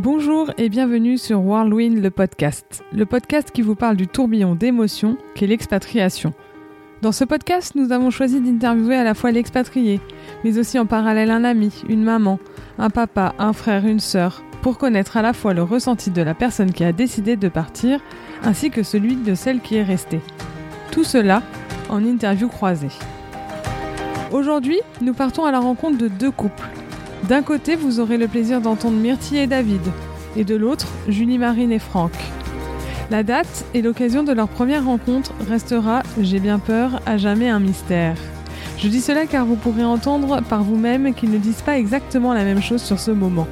Bonjour et bienvenue sur Whirlwind le podcast, le podcast qui vous parle du tourbillon d'émotions qu'est l'expatriation. Dans ce podcast, nous avons choisi d'interviewer à la fois l'expatrié, mais aussi en parallèle un ami, une maman, un papa, un frère, une sœur, pour connaître à la fois le ressenti de la personne qui a décidé de partir, ainsi que celui de celle qui est restée. Tout cela en interview croisée. Aujourd'hui, nous partons à la rencontre de deux couples d'un côté, vous aurez le plaisir d'entendre Myrtille et David, et de l'autre, Julie Marine et Franck. La date et l'occasion de leur première rencontre restera, j'ai bien peur, à jamais un mystère. Je dis cela car vous pourrez entendre par vous-même qu'ils ne disent pas exactement la même chose sur ce moment.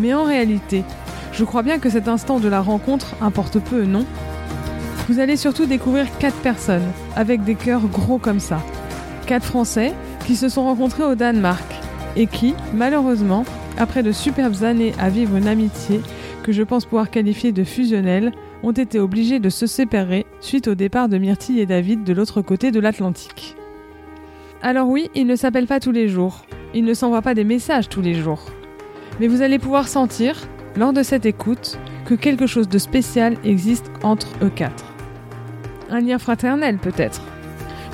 Mais en réalité, je crois bien que cet instant de la rencontre importe peu, non? Vous allez surtout découvrir quatre personnes, avec des cœurs gros comme ça. Quatre Français qui se sont rencontrés au Danemark et qui, malheureusement, après de superbes années à vivre une amitié que je pense pouvoir qualifier de fusionnelle, ont été obligés de se séparer suite au départ de Myrtille et David de l'autre côté de l'Atlantique. Alors oui, ils ne s'appellent pas tous les jours, ils ne s'envoient pas des messages tous les jours. Mais vous allez pouvoir sentir, lors de cette écoute, que quelque chose de spécial existe entre eux quatre. Un lien fraternel peut-être.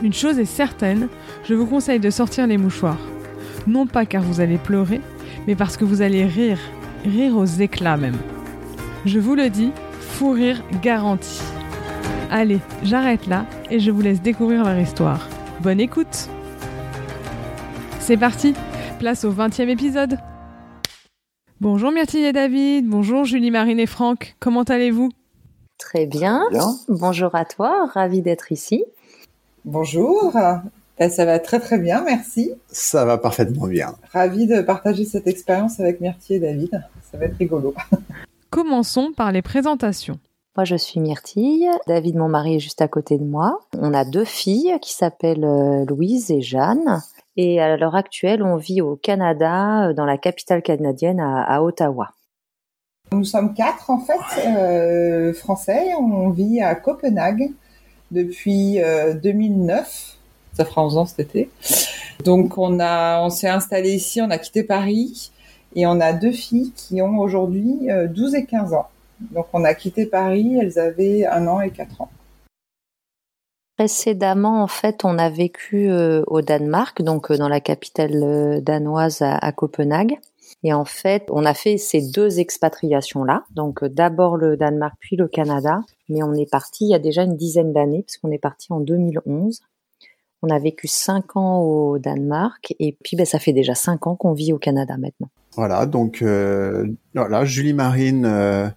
Une chose est certaine, je vous conseille de sortir les mouchoirs non pas car vous allez pleurer, mais parce que vous allez rire, rire aux éclats même. Je vous le dis, fou rire garanti. Allez, j'arrête là et je vous laisse découvrir leur histoire. Bonne écoute C'est parti, place au 20e épisode Bonjour Myrtille et David, bonjour Julie Marine et Franck, comment allez-vous? Très bien. bonjour à toi, ravi d'être ici. Bonjour, ben, ça va très très bien, merci. Ça va parfaitement bien. Ravi de partager cette expérience avec Myrtille et David. Ça va être rigolo. Commençons par les présentations. Moi, je suis Myrtille. David, mon mari, est juste à côté de moi. On a deux filles qui s'appellent euh, Louise et Jeanne. Et à l'heure actuelle, on vit au Canada, euh, dans la capitale canadienne, à, Ottawa. Nous sommes quatre, en fait, euh, français. On vit à Copenhague depuis 2009 ça fera 11 ans cet été. Donc on a, on s'est installé ici, on a quitté Paris et on a deux filles qui ont aujourd'hui 12 euh, et 15 ans. Donc on a quitté Paris, elles avaient un an et quatre ans. Précédemment, en fait, on a vécu euh, au Danemark, donc euh, dans la capitale danoise à, Copenhague. Et en fait, on a fait ces deux expatriations-là. Donc d'abord le Danemark, puis le Canada. Mais on est parti il y a déjà une dizaine d'années, puisqu'on est parti en 2011. On a vécu cinq ans au Danemark et puis ben, ça fait déjà cinq ans qu'on vit au Canada maintenant. Voilà, donc euh, voilà, Julie Marine, euh,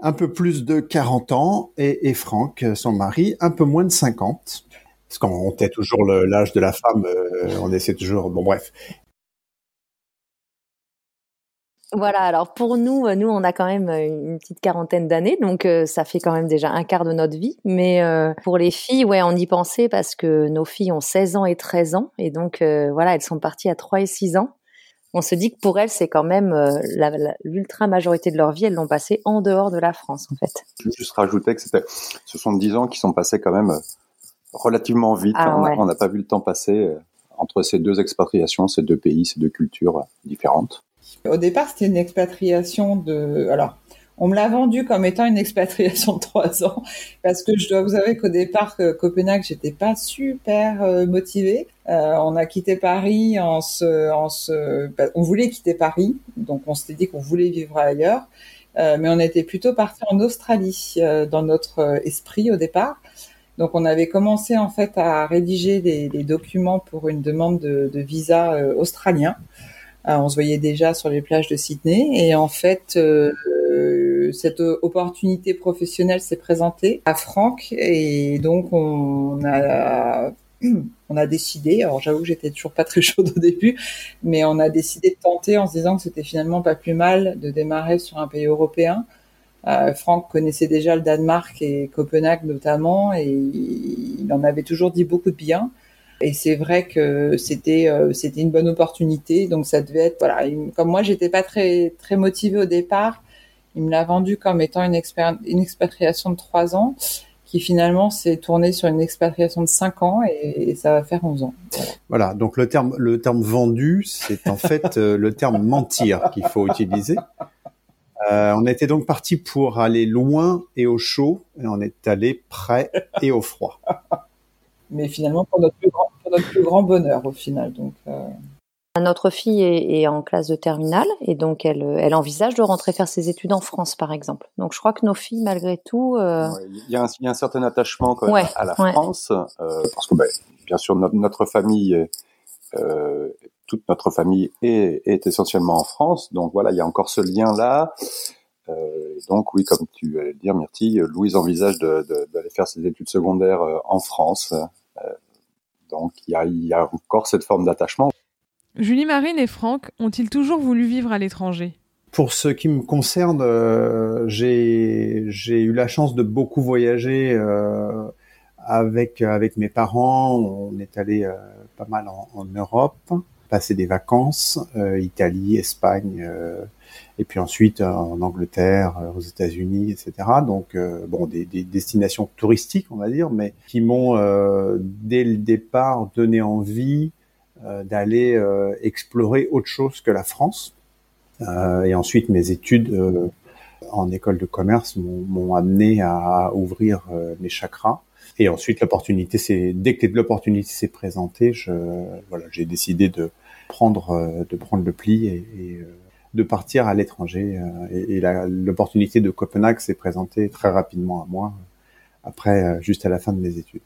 un peu plus de 40 ans et, Franck, son mari, un peu moins de 50. Parce qu'on tait toujours l'âge de la femme, euh, on essaie toujours, bon bref. Voilà, alors pour nous, euh, nous on a quand même euh, une petite quarantaine d'années, donc euh, ça fait quand même déjà un quart de notre vie. Mais pour les filles, ouais, on y pensait parce que nos filles ont 16 ans et 13 ans, et donc voilà, elles sont parties à 3 et 6 ans. On se dit que pour elles, c'est quand même l'ultra majorité de leur vie, elles l'ont passé en dehors de la France, en fait. Je juste rajouter que c'était, ce sont 10 ans qui sont passés quand même relativement vite. Ah on n'a pas vu le temps passer entre ces deux expatriations, ces deux pays, ces deux cultures différentes. Au départ, c'était une expatriation de. Alors, on me l'a vendu comme étant une expatriation de trois ans, parce que je dois vous avouer qu'au départ, Copenhague, j'étais pas super euh, motivée. Euh, on a quitté Paris en se, bah, on voulait quitter Paris, donc on s'était dit qu'on voulait vivre ailleurs, euh, mais on était plutôt parti en Australie euh, dans notre esprit au départ. Donc on avait commencé en fait à rédiger des, documents pour une demande de, de visa australien. Euh, on se voyait déjà sur les plages de Sydney et en fait euh, cette opportunité professionnelle s'est présentée à Franck et donc on a on a décidé, alors j'avoue que j'étais toujours pas très chaude au début, mais on a décidé de tenter en se disant que c'était finalement pas plus mal de démarrer sur un pays européen. Euh, Franck connaissait déjà le Danemark et Copenhague notamment, et il en avait toujours dit beaucoup de bien. Et c'est vrai que c'était euh, c'était une bonne opportunité. Donc ça devait être voilà. Comme moi, j'étais pas très très motivée au départ. Il me l'a vendu comme étant une, une expatriation de trois ans, qui finalement s'est tournée sur une expatriation de cinq ans et, ça va faire 11 ans. Voilà. Donc le terme le terme vendu, c'est en fait euh, le terme mentir qu'il faut utiliser. Euh, on était donc parti pour aller loin et au chaud, et on est allé près et au froid. Mais finalement, pour notre plus grand, pour notre plus grand bonheur, au final. Donc, euh... Notre fille est, est, en classe de terminale et donc elle, elle, envisage de rentrer faire ses études en France, par exemple. Donc je crois que nos filles, malgré tout, euh... ouais, il, y a un, il, y a un, certain attachement quand même ouais, à la ouais. France, euh, parce que ben, bien sûr notre, notre famille, euh, toute notre famille est, est, essentiellement en France, donc voilà, il y a encore ce lien là. Euh, donc oui, comme tu allais le dire, Myrtille, Louise envisage d'aller de, de, faire ses études secondaires euh, en France. Euh, donc il y a, il y a encore cette forme d'attachement. Julie Marine et Franck ont-ils toujours voulu vivre à l'étranger? Pour ce qui me concerne, euh, j'ai eu la chance de beaucoup voyager euh, avec avec mes parents. On est allé euh, pas mal en, en, Europe, passer des vacances, euh, Italie, Espagne, euh, et puis ensuite en Angleterre, aux États-Unis, etc. Donc bon, des, des, destinations touristiques, on va dire, mais qui m'ont dès le départ donné envie euh, d'aller euh, explorer autre chose que la France. Euh, et ensuite, mes études en école de commerce m'ont amené à ouvrir mes chakras. Et ensuite, l'opportunité, c'est dès que l'opportunité s'est présentée, je voilà, j'ai décidé de prendre de prendre le pli et, et de partir à l'étranger. Et, et l'opportunité de Copenhague s'est présentée très rapidement à moi, après, juste à la fin de mes études.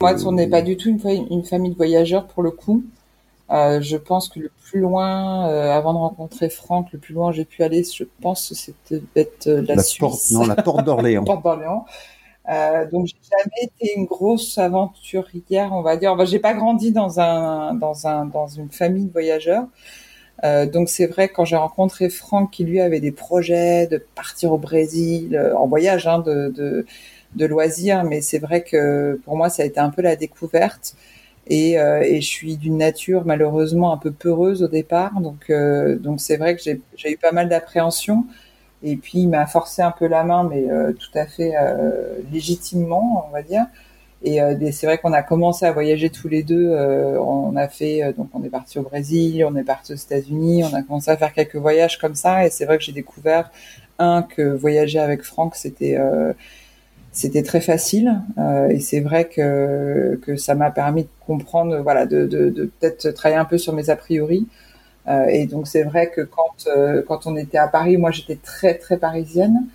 Moi, on n'est pas du tout une, une, famille de voyageurs pour le coup. Euh, je pense que le plus loin, euh, avant de rencontrer Franck, le plus loin j'ai pu aller, je pense, c'était euh, la, la, Suisse. Porte, non, la porte d'Orléans. porte d'Orléans. Euh, donc j'ai jamais été une grosse aventurière, on va dire. Enfin, j'ai pas grandi dans un dans un dans une famille de voyageurs. Euh, donc c'est vrai quand j'ai rencontré Franck qui lui avait des projets de partir au Brésil euh, en voyage hein, de, de de loisirs, mais c'est vrai que pour moi ça a été un peu la découverte. Et, euh, et, je suis d'une nature malheureusement un peu peureuse au départ, donc euh, donc c'est vrai que j'ai eu pas mal d'appréhension. Et puis il m'a forcé un peu la main, mais euh, tout à fait euh, légitimement, on va dire. Et, et c'est vrai qu'on a commencé à voyager tous les deux. on a fait donc on est parti au Brésil, on est parti aux États-Unis, on a commencé à faire quelques voyages comme ça. Et c'est vrai que j'ai découvert un que voyager avec Franck c'était c'était très facile euh, et c'est vrai que, que ça m'a permis de comprendre, voilà, de, de, de peut-être travailler un peu sur mes a priori. Euh, et donc c'est vrai que quand euh, quand on était à Paris, moi j'étais très très parisienne.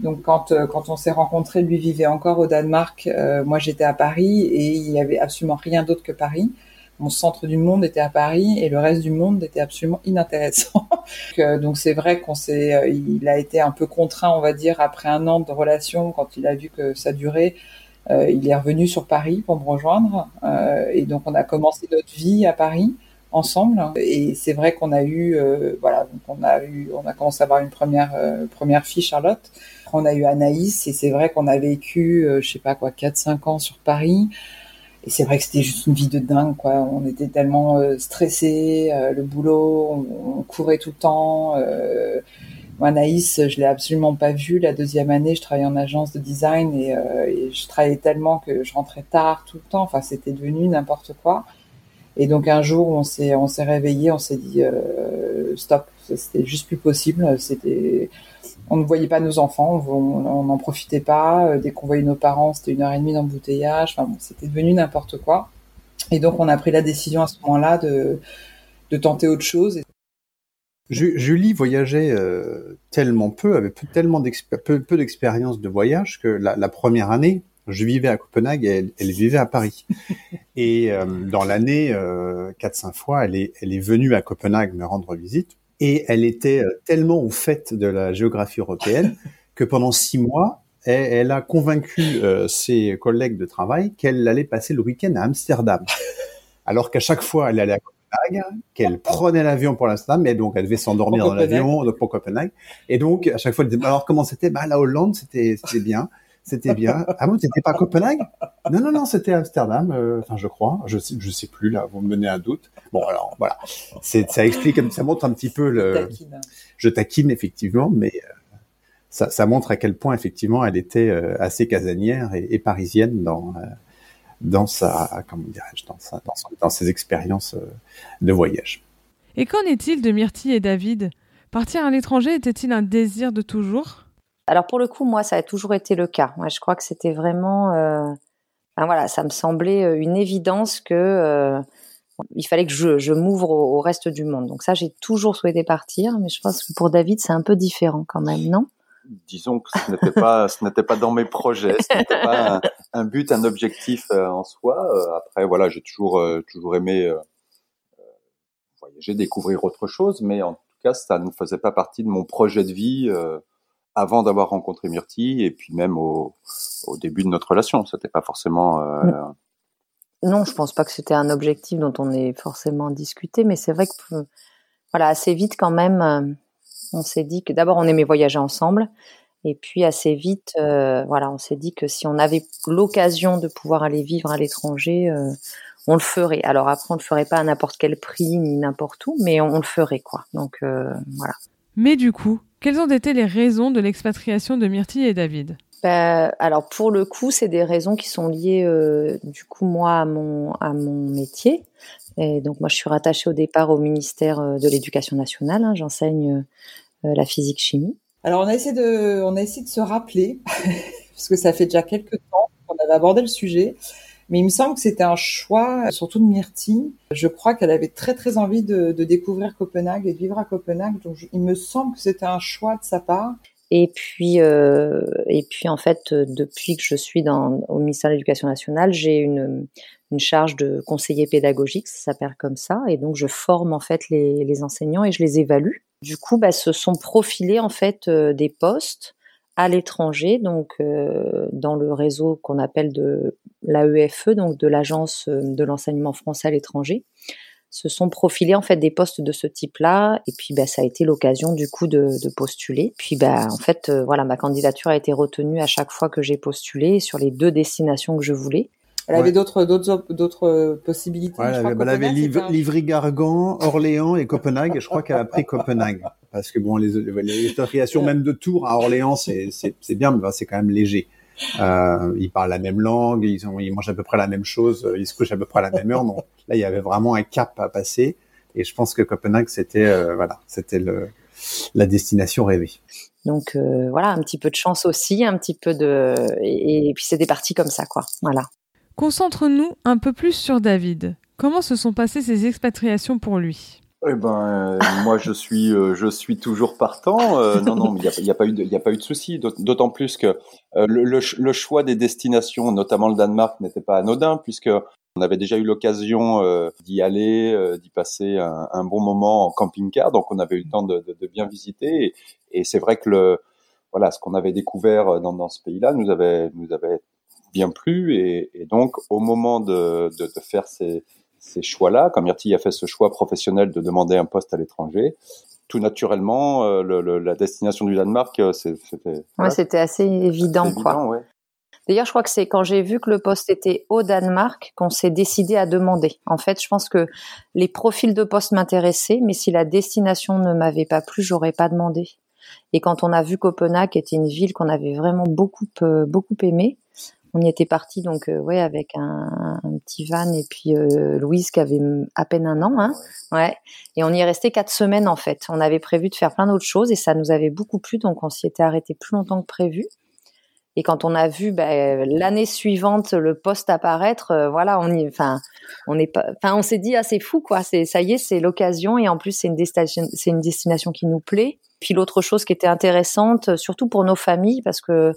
Donc quand euh, quand on s'est rencontrés, lui vivait encore au Danemark, euh, moi j'étais à Paris et il y avait absolument rien d'autre que Paris. Mon centre du monde était à Paris et le reste du monde était absolument inintéressant. donc c'est vrai qu'on s'est, euh, il a été un peu contraint, on va dire, après un an de relation, quand il a vu que ça durait, euh, il est revenu sur Paris pour me rejoindre. Euh, et donc on a commencé notre vie à Paris ensemble. Et c'est vrai qu'on a eu euh, voilà donc on a eu on a commencé à avoir une première euh, première fille Charlotte on a eu Anaïs et c'est vrai qu'on a vécu je sais pas quoi 4 5 ans sur Paris et c'est vrai que c'était juste une vie de dingue, quoi. On était tellement euh, stressés, euh, le boulot, on, courait tout le temps. Euh, Anaïs, je l'ai absolument pas vue. La deuxième année, je travaillais en agence de design et, euh, et, je travaillais tellement que je rentrais tard tout le temps. Enfin, c'était devenu n'importe quoi. Et donc un jour, on s'est on s'est réveillé, on s'est dit euh, stop, c'était juste plus possible. C'était on ne voyait pas nos enfants, on n'en profitait pas. Euh, dès qu'on voyait nos parents, c'était une heure et demie d'embouteillage. Enfin, bon, c'était devenu n'importe quoi. Et donc, on a pris la décision à ce moment-là de, tenter autre chose. Julie voyageait euh, tellement peu, avait tellement peu, d'expérience de voyage que la, première année, je vivais à Copenhague et elle, vivait à Paris. et euh, dans l'année, euh, 4-5 fois, elle est venue à Copenhague me rendre visite et elle était euh, tellement au fait de la géographie européenne que pendant six mois, elle, elle a convaincu euh, ses collègues de travail qu'elle allait passer le week-end à Amsterdam. Alors qu'à chaque fois, elle allait à Copenhague, qu'elle prenait l'avion pour l'Amsterdam, mais donc elle devait s'endormir dans l'avion pour Copenhague. Et donc, à chaque fois, elle disait, alors comment c'était? Bah, la Hollande, c'était bien c'était bien. Ah bon, t'étais pas à Copenhague? Non, non, non, c'était Amsterdam. Euh, enfin, je crois. Je sais, je sais plus là. Vous me menez un doute. Bon, alors voilà. C'est, ça explique, ça montre un petit peu le. Je taquine effectivement, mais euh, ça, ça, montre à quel point effectivement elle était euh, assez casanière et, et parisienne dans euh, dans sa comment dirais-je dans, sa, dans, son, dans ses expériences de voyage. Et qu'en est-il de Myrtille et David? Partir à l'étranger était-il un désir de toujours? Alors pour le coup, moi, ça a toujours été le cas. Moi, je crois que c'était vraiment, euh... voilà, ça me semblait euh, une évidence que euh, il fallait que je, m'ouvre au, reste du monde. Donc ça, j'ai toujours souhaité partir, mais je pense que pour David, c'est un peu différent quand même, non? Disons que ce n'était pas, dans mes projets, ce n'était pas un, but, un objectif en soi. après, voilà, j'ai toujours, toujours aimé voyager, découvrir autre chose, mais en tout cas, ça ne faisait pas partie de mon projet de vie avant d'avoir rencontré Myrtille et puis même au, au début de notre relation. C'était pas forcément. Euh, non, je pense pas que c'était un objectif dont on ait forcément discuté, mais c'est vrai que voilà, assez vite quand même, euh, on s'est dit que d'abord on aimait voyager ensemble. Et puis assez vite, voilà, on s'est dit que si on avait l'occasion de pouvoir aller vivre à l'étranger, on le ferait. Alors après, on le ferait pas à n'importe quel prix ni n'importe où, mais on, le ferait quoi. Donc euh, voilà. Mais du coup, quelles ont été les raisons de l'expatriation de Myrtille et David? Bah, alors pour le coup, c'est des raisons qui sont liées euh, du coup moi à mon à mon métier. Et donc moi, je suis rattachée au départ au ministère euh, de l'Éducation nationale. Hein. J'enseigne la physique chimie. Alors on a essayé de on a essayé de se rappeler parce que ça fait déjà quelques temps qu'on avait abordé le sujet. Mais il me semble que c'était un choix, surtout de Myrtille. Je crois qu'elle avait très très envie de, découvrir Copenhague et de vivre à Copenhague. Donc il me semble que c'était un choix de sa part. Et puis, euh, et puis en fait, depuis que je suis dans, au ministère de l'Éducation nationale, j'ai une, une charge de conseiller pédagogique, ça s'appelle comme ça, et donc je forme en fait les, les enseignants et je les évalue. Du coup, bah, se sont profilés en fait euh, des postes à l'étranger, donc euh, dans le réseau qu'on appelle de l'AEFE, donc de l'Agence euh, de l'enseignement français à l'étranger, se sont profilés en fait des postes de ce type-là, et puis bah, ça a été l'occasion du coup de, de, postuler. Puis bah en fait euh, voilà ma candidature a été retenue à chaque fois que j'ai postulé sur les deux destinations que je voulais. Elle avait d'autres d'autres d'autres possibilités. Ouais, elle avait, elle avait Livry-Gargan, Orléans et Copenhague. je crois qu'elle a pris Copenhague parce que bon, les, les même de Tours à Orléans, c'est c'est bien, mais c'est quand même léger. Euh, ils parlent la même langue, ils, ont, ils mangent à peu près la même chose, ils se couchent à peu près à la même heure. Donc là, il y avait vraiment un cap à passer. Et je pense que Copenhague, c'était euh, voilà, c'était le la destination rêvée. Donc euh, voilà, un petit peu de chance aussi, un petit peu de et, et puis c'était parti comme ça quoi. Voilà. Concentre-nous un peu plus sur David. Comment se sont passées ces expatriations pour lui? Eh ben, euh, moi je suis, euh, je suis toujours partant. Euh, non, non, il n'y a, a, pas eu de, il a pas eu de souci. D'autant plus que le, le, choix des destinations, notamment le Danemark, n'était pas anodin puisque on avait déjà eu l'occasion d'y aller, d'y passer un, un, bon moment en camping-car, donc on avait eu le temps de, de, de bien visiter. Et, et c'est vrai que le, voilà, ce qu'on avait découvert dans, dans ce pays-là nous avait, nous avait bien plu. Et, et donc, au moment de, de, de faire ces, ces choix-là, comme Myrtille a fait ce choix professionnel de demander un poste à l'étranger, tout naturellement, euh, le, la destination du Danemark, euh, c'était. Ouais, c'était assez évident, quoi. Ouais. D'ailleurs, je crois que c'est quand j'ai vu que le poste était au Danemark qu'on s'est décidé à demander. En fait, je pense que les profils de poste m'intéressaient, mais si la destination ne m'avait pas plu, j'aurais pas demandé. Et quand on a vu Copenhague, qui était une ville qu'on avait vraiment beaucoup euh, beaucoup aimée, on y était parti donc euh, avec un, petit van et puis euh, Louise qui avait à peine un an hein, ouais. Et on y est resté quatre semaines en fait. On avait prévu de faire plein d'autres choses et ça nous avait beaucoup plu donc on s'y était arrêté plus longtemps que prévu. Et quand on a vu bah, l'année suivante le poste apparaître euh, voilà on enfin on est enfin on s'est dit ah c'est fou quoi. C'est ça y est c'est l'occasion et en plus c'est une destination c'est une destination qui nous plaît. Puis l'autre chose qui était intéressante surtout pour nos familles parce que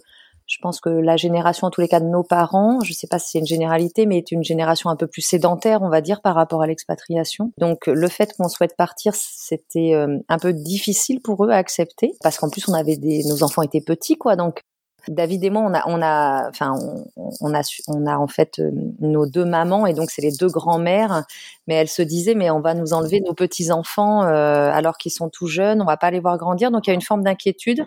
je pense que la génération, en tous les cas, de nos parents, je ne sais pas si c'est une généralité, mais est une génération un peu plus sédentaire, on va dire, par rapport à l'expatriation. Donc, le fait qu'on souhaite partir, c'était euh, un peu difficile pour eux à accepter, parce qu'en plus, on avait des, nos enfants étaient petits, quoi. Donc, David et moi, on a, on a, enfin, on, a, on a en fait euh, nos deux mamans et donc c'est les deux grands-mères. Mais elles se disaient, mais on va nous enlever nos petits enfants euh, alors qu'ils sont tout jeunes, on va pas les voir grandir. Donc il y a une forme d'inquiétude.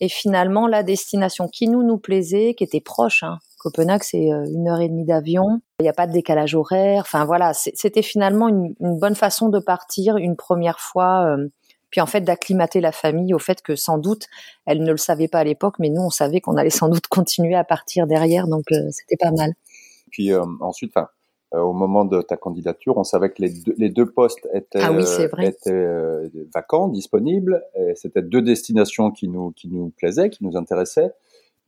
Et finalement, la destination qui nous nous plaisait, qui était proche, hein, Copenhague, c'est euh, une heure et demie d'avion. Il n'y a pas de décalage horaire. Enfin voilà, c'était finalement une, bonne façon de partir une première fois. Euh, puis en fait d'acclimater la famille au fait que sans doute elle ne le savait pas à l'époque, mais nous on savait qu'on allait sans doute continuer à partir derrière, donc euh, c'était pas mal. Puis ensuite, enfin au moment de ta candidature, on savait que les deux, les deux postes étaient, ah étaient vacants, disponibles. C'était deux destinations qui nous qui nous plaisaient, qui nous intéressaient.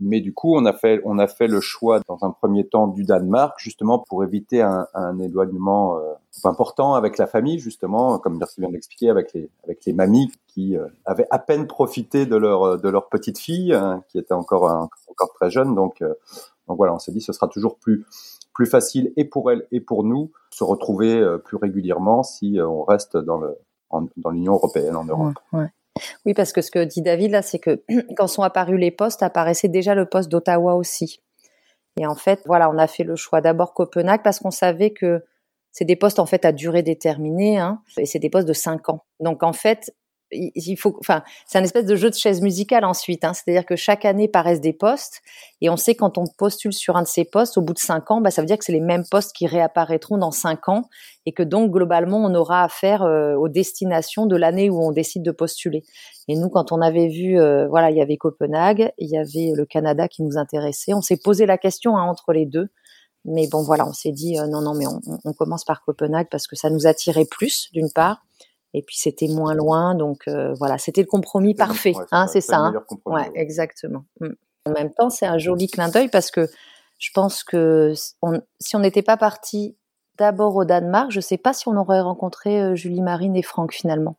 Mais du coup, on a fait, on a fait le choix dans un premier temps du Danemark, justement pour éviter un, un éloignement euh, important avec la famille, justement, comme merci vient d'expliquer, avec les, avec les mamies qui euh, avaient à peine profité de leur, de leur petite fille, hein, qui était encore, encore très jeune. Donc, euh, donc voilà, on s'est dit, ce sera toujours plus, plus facile et pour elle et pour nous se retrouver plus régulièrement si on reste dans l'Union européenne, en Europe. Oui, parce que ce que dit David là, c'est que quand sont apparus les postes, apparaissait déjà le poste d'Ottawa aussi. Et en fait, voilà, on a fait le choix d'abord Copenhague parce qu'on savait que c'est des postes en fait à durée déterminée, hein, et c'est des postes de 5 ans. Donc en fait, il faut, enfin, c'est un espèce de jeu de chaise musicale ensuite. Hein. C'est-à-dire que chaque année paraissent des postes et on sait quand on postule sur un de ces postes, au bout de cinq ans, bah, ça veut dire que c'est les mêmes postes qui réapparaîtront dans cinq ans et que donc globalement on aura affaire euh, aux destinations de l'année où on décide de postuler. Et nous, quand on avait vu, euh, voilà, il y avait Copenhague, il y avait le Canada qui nous intéressait. On s'est posé la question hein, entre les deux. Mais bon, voilà, on s'est dit euh, non, non, mais on, on commence par Copenhague parce que ça nous attirait plus, d'une part, et puis c'était moins loin, donc euh, voilà, c'était le compromis parfait, hein, c'est ça. Hein ouais, exactement. Mm. En même temps, c'est un joli clin d'œil parce que je pense que si on n'était pas parti d'abord au Danemark. Je ne sais pas si on aurait rencontré euh, Julie Marine et Franck finalement.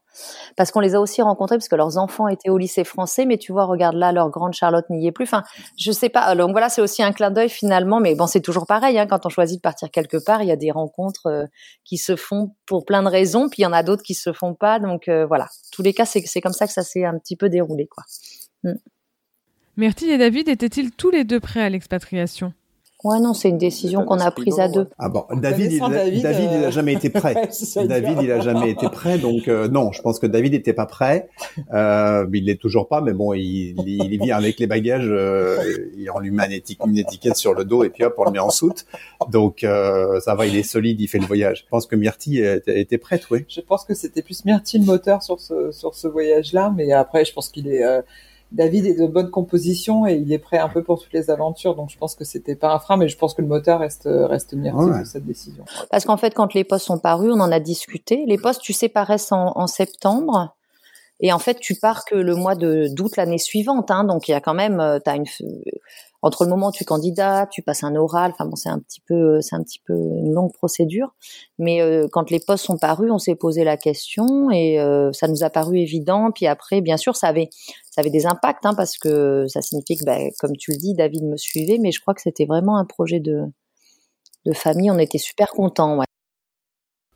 Parce qu'on les a aussi rencontrés parce que leurs enfants étaient au lycée français, mais tu vois, regarde là, leur grande Charlotte n'y est plus. Enfin, je sais pas. Donc voilà, c'est aussi un clin d'œil finalement, mais bon, c'est toujours pareil. Hein, quand on choisit de partir quelque part, il y a des rencontres euh, qui se font pour plein de raisons, puis il y en a d'autres qui se font pas. Donc euh, voilà, tous les cas, c'est comme ça que ça s'est un petit peu déroulé, quoi. Mm. Et David étaient-ils tous les deux prêts à l'expatriation? Ouais, non, c'est une décision qu'on a prise à deux. Ah bon, David, il, David, David, il a euh, jamais été prêt. David, il a jamais été prêt, donc euh, non, je pense que David n'était pas prêt. Euh, il l'est toujours pas, mais bon, il, il vient avec les bagages, euh, on lui met une étiquette, sur le dos et puis hop, on le met en soute. Donc euh, ça va, il est solide, il fait le voyage. Je pense que Myrtille était prête, oui. Je pense que c'était plus Myrtille le moteur sur ce sur ce voyage-là, mais après, je pense qu'il est David est de bonne composition et il est prêt un peu pour toutes les aventures. Donc je pense que c'était pas un frein, mais je pense que le moteur reste reste myrtille de cette décision. Parce qu'en fait, quand les postes sont parus, on en a discuté. Les postes, tu sais, paraissent en, en septembre. Et en fait, tu pars que le mois de d'août l'année suivante. Hein, donc il y a quand même, euh, as une entre le moment où tu candidates, tu passes un oral. Enfin bon, c'est un petit peu, c'est un petit peu une longue procédure. Mais euh, quand les postes sont parus, on s'est posé la question et euh, ça nous a paru évident. Puis après, bien sûr, ça avait, ça avait des impacts hein, parce que ça signifie que, bah, comme tu le dis, David me suivait, mais je crois que c'était vraiment un projet de de famille. On était super contents. Ouais.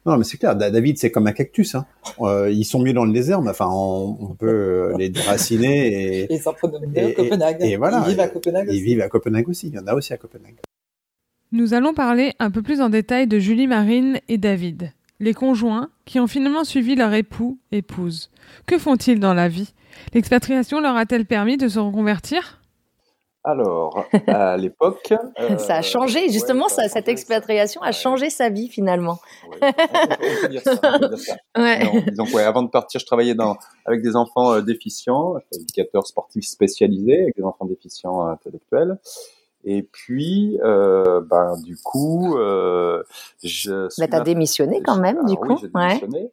Non, mais c'est clair. David, c'est comme un cactus. Hein. Euh, ils sont mieux dans le désert, mais enfin, on, peut euh, les déraciner et. Ils s'en à Copenhague. Et, voilà. Ils vivent à Copenhague. Ils vivent à Copenhague aussi. Il y en a aussi à Copenhague. Nous allons parler un peu plus en détail de Julie Marine et David, les conjoints qui ont finalement suivi leur époux, épouse. Que font-ils dans la vie? L'expatriation leur a-t-elle permis de se reconvertir? Alors, à l'époque, ça a changé justement. ça, cette expatriation a changé sa vie finalement. Oui, on peut dire ça. Ouais. avant de partir, je travaillais dans, avec des enfants euh, déficients, éducateur sportif spécialisé avec des enfants déficients intellectuels. Et puis, euh, ben du coup, euh, je. Mais t'as démissionné quand même, du coup. Oui, j'ai démissionné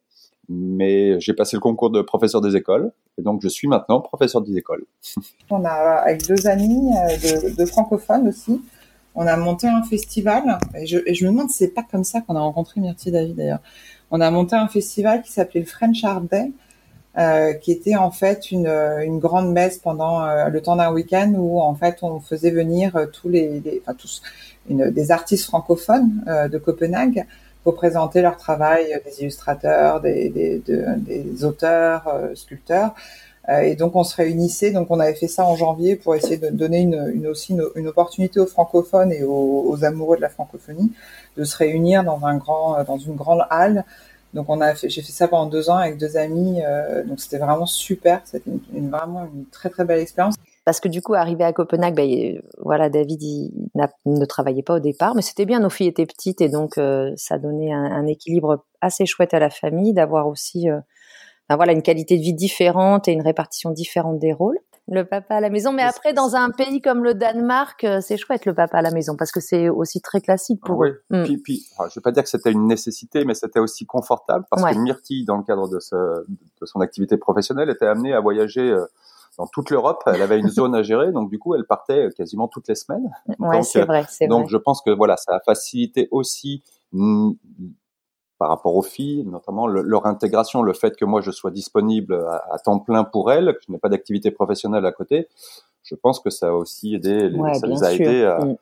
mais j'ai passé le concours de professeur des écoles et donc je suis maintenant professeur des écoles. On a avec deux amis euh, de, de francophones aussi, on a monté un festival et je, me demande si c'est pas comme ça qu'on a rencontré Myrtille David d'ailleurs. On a monté un festival qui s'appelait le French Art Day, euh, qui était en fait une, grande messe pendant euh, le temps d'un week-end où en fait on faisait venir tous les, des artistes francophones de Copenhague pour présenter leur travail, euh, des illustrateurs, des, des, des auteurs, euh, sculpteurs. Euh, et donc on se réunissait, donc on avait fait ça en janvier pour essayer de donner une, une aussi une, opportunité aux francophones et aux, aux, amoureux de la francophonie de se réunir dans un grand, dans une grande halle. Donc on a fait, j'ai fait ça pendant deux ans avec deux amis, donc c'était vraiment super, c'était une, vraiment une très très belle expérience parce que du coup, arrivé à Copenhague, ben, voilà, David il ne travaillait pas au départ, mais c'était bien. Nos filles étaient petites et donc euh, ça donnait un, équilibre assez chouette à la famille, d'avoir aussi, euh, ben, voilà, une qualité de vie différente et une répartition différente des rôles. le papa à la maison. Mais après, dans un pays comme le Danemark, euh, c'est chouette le papa à la maison parce que c'est aussi très classique pour oui. eux. Mm. Puis, puis je vais pas dire que c'était une nécessité, mais c'était aussi confortable parce que Myrtille, dans le cadre de, de, son activité professionnelle, était amenée à voyager euh, dans toute l'Europe. Elle avait une zone à gérer, donc du coup, elle partait quasiment toutes les semaines. Ouais, c'est vrai. Donc, je pense que voilà, ça a facilité aussi par rapport aux filles, notamment leur intégration, le fait que moi je sois disponible à, temps plein pour elles, que je n'ai pas d'activité professionnelle à côté, je pense que ça a aussi aidé, ça les a aidés mm.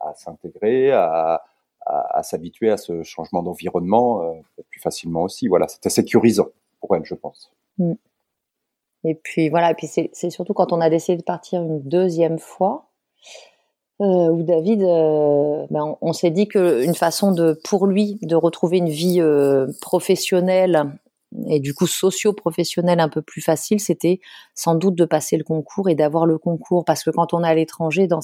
à, s'intégrer, à, à, s'habituer à ce changement d'environnement euh, plus facilement aussi. Voilà, c'était sécurisant pour elles, je pense. Mm. Et puis voilà, et puis c'est surtout quand on a décidé de partir une deuxième fois, euh, où David, euh, ben, on, s'est dit qu'une façon de, pour lui, de retrouver une vie euh, professionnelle et du coup socio-professionnelle un peu plus facile, c'était sans doute de passer le concours et d'avoir le concours, parce que quand on est à l'étranger dans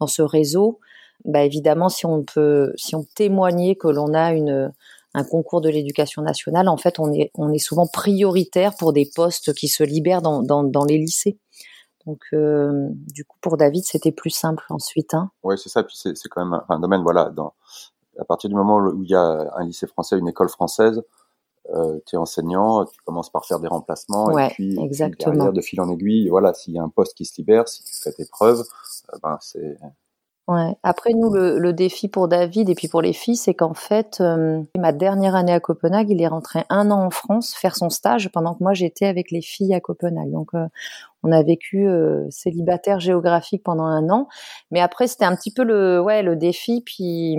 dans ce réseau, ben, évidemment, si on peut, si on témoignait que l'on a une un concours de l'éducation nationale, en fait, on est, on est souvent prioritaire pour des postes qui se libèrent dans, dans, dans les lycées. Donc, euh, du coup, pour David, c'était plus simple ensuite. Hein. Oui, c'est ça. Puis c'est, quand même un, domaine, voilà, dans, à partir du moment où il y a un lycée français, une école française, euh, tu es enseignant, tu commences par faire des remplacements et puis exactement. derrière, de fil en aiguille, voilà, s'il y a un poste qui se libère, si tu fais tes preuves, euh, ben c'est Après, nous, le, défi pour David et puis pour les filles, c'est qu'en fait, euh, ma dernière année à Copenhague, il est rentré un an en France faire son stage pendant que moi j'étais avec les filles à Copenhague. Donc, euh, on a vécu euh, célibataire géographique pendant un an. Mais après, c'était un petit peu le, ouais, le défi. Puis,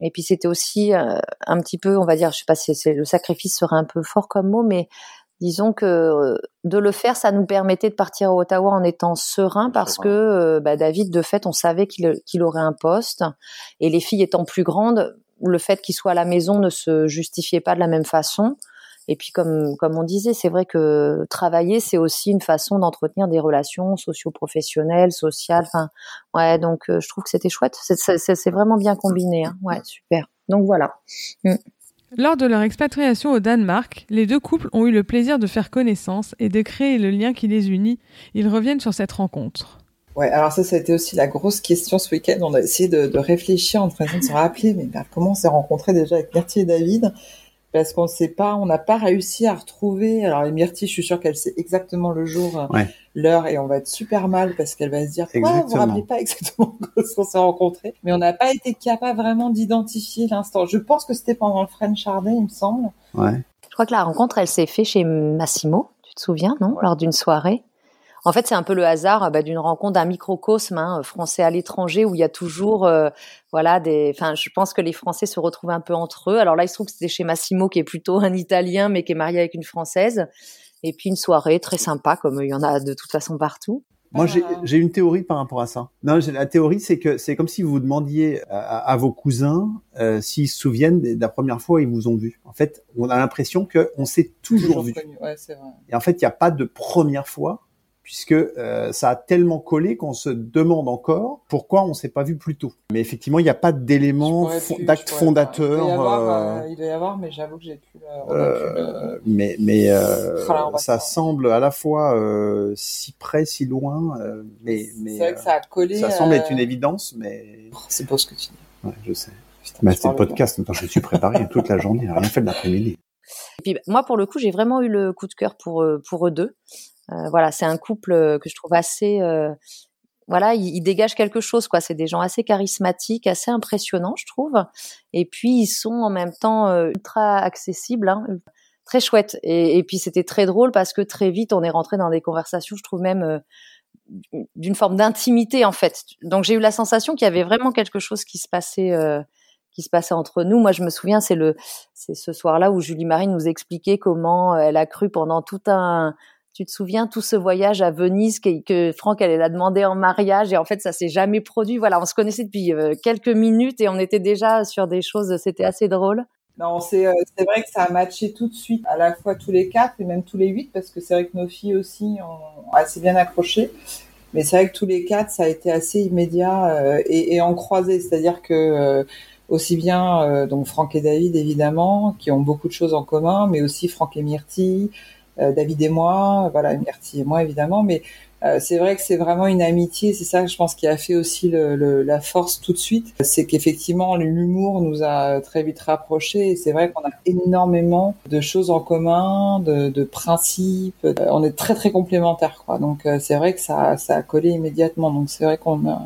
et puis c'était aussi un petit peu, on va dire, je sais pas si le sacrifice serait un peu fort comme mot, mais disons que euh, de le faire, ça nous permettait de partir à Ottawa en étant serein parce que euh, bah, David, de fait, on savait qu'il aurait un poste et les filles étant plus grandes, le fait qu'il soit à la maison ne se justifiait pas de la même façon. Et puis comme comme on disait, c'est vrai que travailler c'est aussi une façon d'entretenir des relations socio-professionnelles, sociales. Enfin, ouais, donc euh, je trouve que c'était chouette. C'est vraiment bien combiné. Hein. Ouais, super. Donc voilà. Mm. Lors de leur expatriation au Danemark, les deux couples ont eu le plaisir de faire connaissance et de créer le lien qui les unit. Ils reviennent sur cette rencontre. Ouais, alors ça, ça a été aussi la grosse question ce week-end. On a essayé de, réfléchir en train de se rappeler, mais ben, comment on s'est rencontrés déjà avec Myrtille et David? Parce qu'on sait pas, on n'a pas réussi à retrouver. Alors les Myrtille, je suis sûre qu'elle sait exactement le jour, euh, l'heure, et on va être super mal parce qu'elle va se dire, quoi, vous vous rappelez pas exactement quand on s'est rencontrés. Mais on n'a pas été capable vraiment d'identifier l'instant. Je pense que c'était pendant le French Hardé, il me semble. Ouais. Je crois que la rencontre, elle s'est faite chez Massimo. Tu te souviens, non, lors d'une soirée? En fait, c'est un peu le hasard bah, d'une rencontre d'un microcosme hein, français à l'étranger où il y a toujours, euh, voilà, des. Enfin, je pense que les Français se retrouvent un peu entre eux. Alors là, il se trouve que c'était chez Massimo, qui est plutôt un Italien, mais qui est marié avec une Française. Et puis une soirée très sympa, comme il y en a de toute façon partout. Moi, j'ai une théorie par rapport à ça. Non, la théorie, c'est que c'est comme si vous demandiez à, vos cousins euh, s'ils se souviennent de la première fois où ils vous ont vu. En fait, on a l'impression qu'on s'est toujours, vu. Ouais, vrai. Et en fait, il n'y a pas de première fois puisque euh, ça a tellement collé qu'on se demande encore pourquoi on s'est pas vu plus tôt. Mais effectivement, il n'y a pas d'élément d'acte fondateur. Il doit, avoir, euh, il doit y avoir, mais j'avoue que j'ai plus. Euh, mais mais ça semble à la fois si près, si loin. mais mais c'est vrai que ça a collé. Ça semble être une évidence, mais. Oh, c'est pas ce que tu dis. Ouais, je sais. Mais c'était le podcast, je suis préparé toute la journée, rien fait de l'après-midi. Et puis moi, pour le coup, j'ai vraiment eu le coup de cœur pour pour eux deux. Euh, voilà, c'est un couple euh, que je trouve assez euh, voilà, ils, dégagent quelque chose, quoi. C'est des gens assez charismatiques, assez impressionnants, je trouve. Et puis ils sont en même temps ultra accessibles, hein, très chouette. Et, puis c'était très drôle parce que très vite on est rentré dans des conversations, je trouve même d'une forme d'intimité en fait. Donc j'ai eu la sensation qu'il y avait vraiment quelque chose qui se passait. qui se passait entre nous. Moi, je me souviens, c'est le, c'est ce soir-là où Julie Marie nous expliquait comment elle a cru pendant tout un, tu te souviens tout ce voyage à Venise que, que Franck elle l'a demandé en mariage et en fait ça s'est jamais produit. Voilà, on se connaissait depuis euh, quelques minutes et on était déjà sur des choses. C'était assez drôle. Non, c'est euh, c'est vrai que ça a matché tout de suite, à la fois tous les quatre et même tous les huit, parce que c'est vrai que nos filles aussi ont assez bien accroché. Mais c'est vrai que tous les quatre, ça a été assez immédiat euh, et, et en croisé, c'est-à-dire que aussi bien donc Franck et David évidemment, qui ont beaucoup de choses en commun, mais aussi Franck et Myrtille, David et moi, voilà, Myrtille et moi évidemment, mais euh, c'est vrai que c'est vraiment une amitié, c'est ça je pense qui a fait aussi le, la force tout de suite, c'est qu'effectivement l'humour nous a très vite rapprochés c'est vrai qu'on a énormément de choses en commun, de, de principes, euh, on est très très complémentaires quoi, donc euh, c'est vrai que ça, ça a collé immédiatement, donc c'est vrai qu'on a...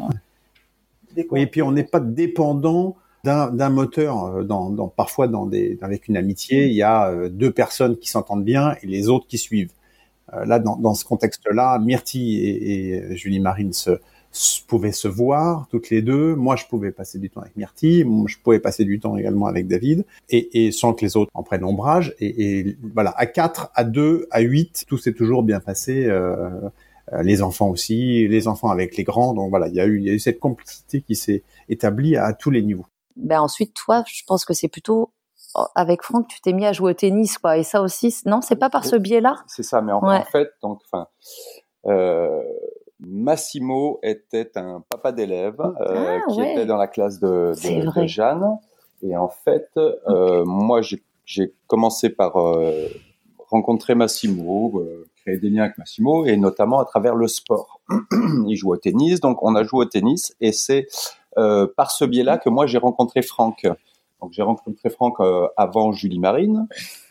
Et puis on n'est pas dépendant d'un moteur. Dans, dans, parfois, dans des, avec une amitié, il y a deux personnes qui s'entendent bien et les autres qui suivent. Euh, là, dans, dans ce contexte-là, Myrtille et, et, Julie Marine se, pouvaient se voir toutes les deux. Moi, je pouvais passer du temps avec Myrtille. Je pouvais passer du temps également avec David, et, et sans que les autres en prennent ombrage. Et, et, voilà, à 4, à 2, à 8, tout s'est toujours bien passé. Euh, euh, les enfants aussi, les enfants avec les grands. Donc voilà, il y a eu, il y a eu cette complicité qui s'est établie à tous les niveaux. Ben ensuite, toi, je pense que c'est plutôt avec Franck, tu t'es mis à jouer au tennis, quoi. Et ça aussi, non, c'est pas par ce biais-là? C'est ça, mais en, fait, donc, enfin, euh, Massimo était un papa d'élève euh, ah, qui était dans la classe de, de, Jeanne. Et en fait, euh, moi, j'ai commencé par euh, rencontrer Massimo, euh, créer des liens avec Massimo, et notamment à travers le sport. Il joue au tennis, donc on a joué au tennis, et c'est euh, par ce biais-là que moi j'ai rencontré Franck. Donc j'ai rencontré Franck euh, avant Julie Marine.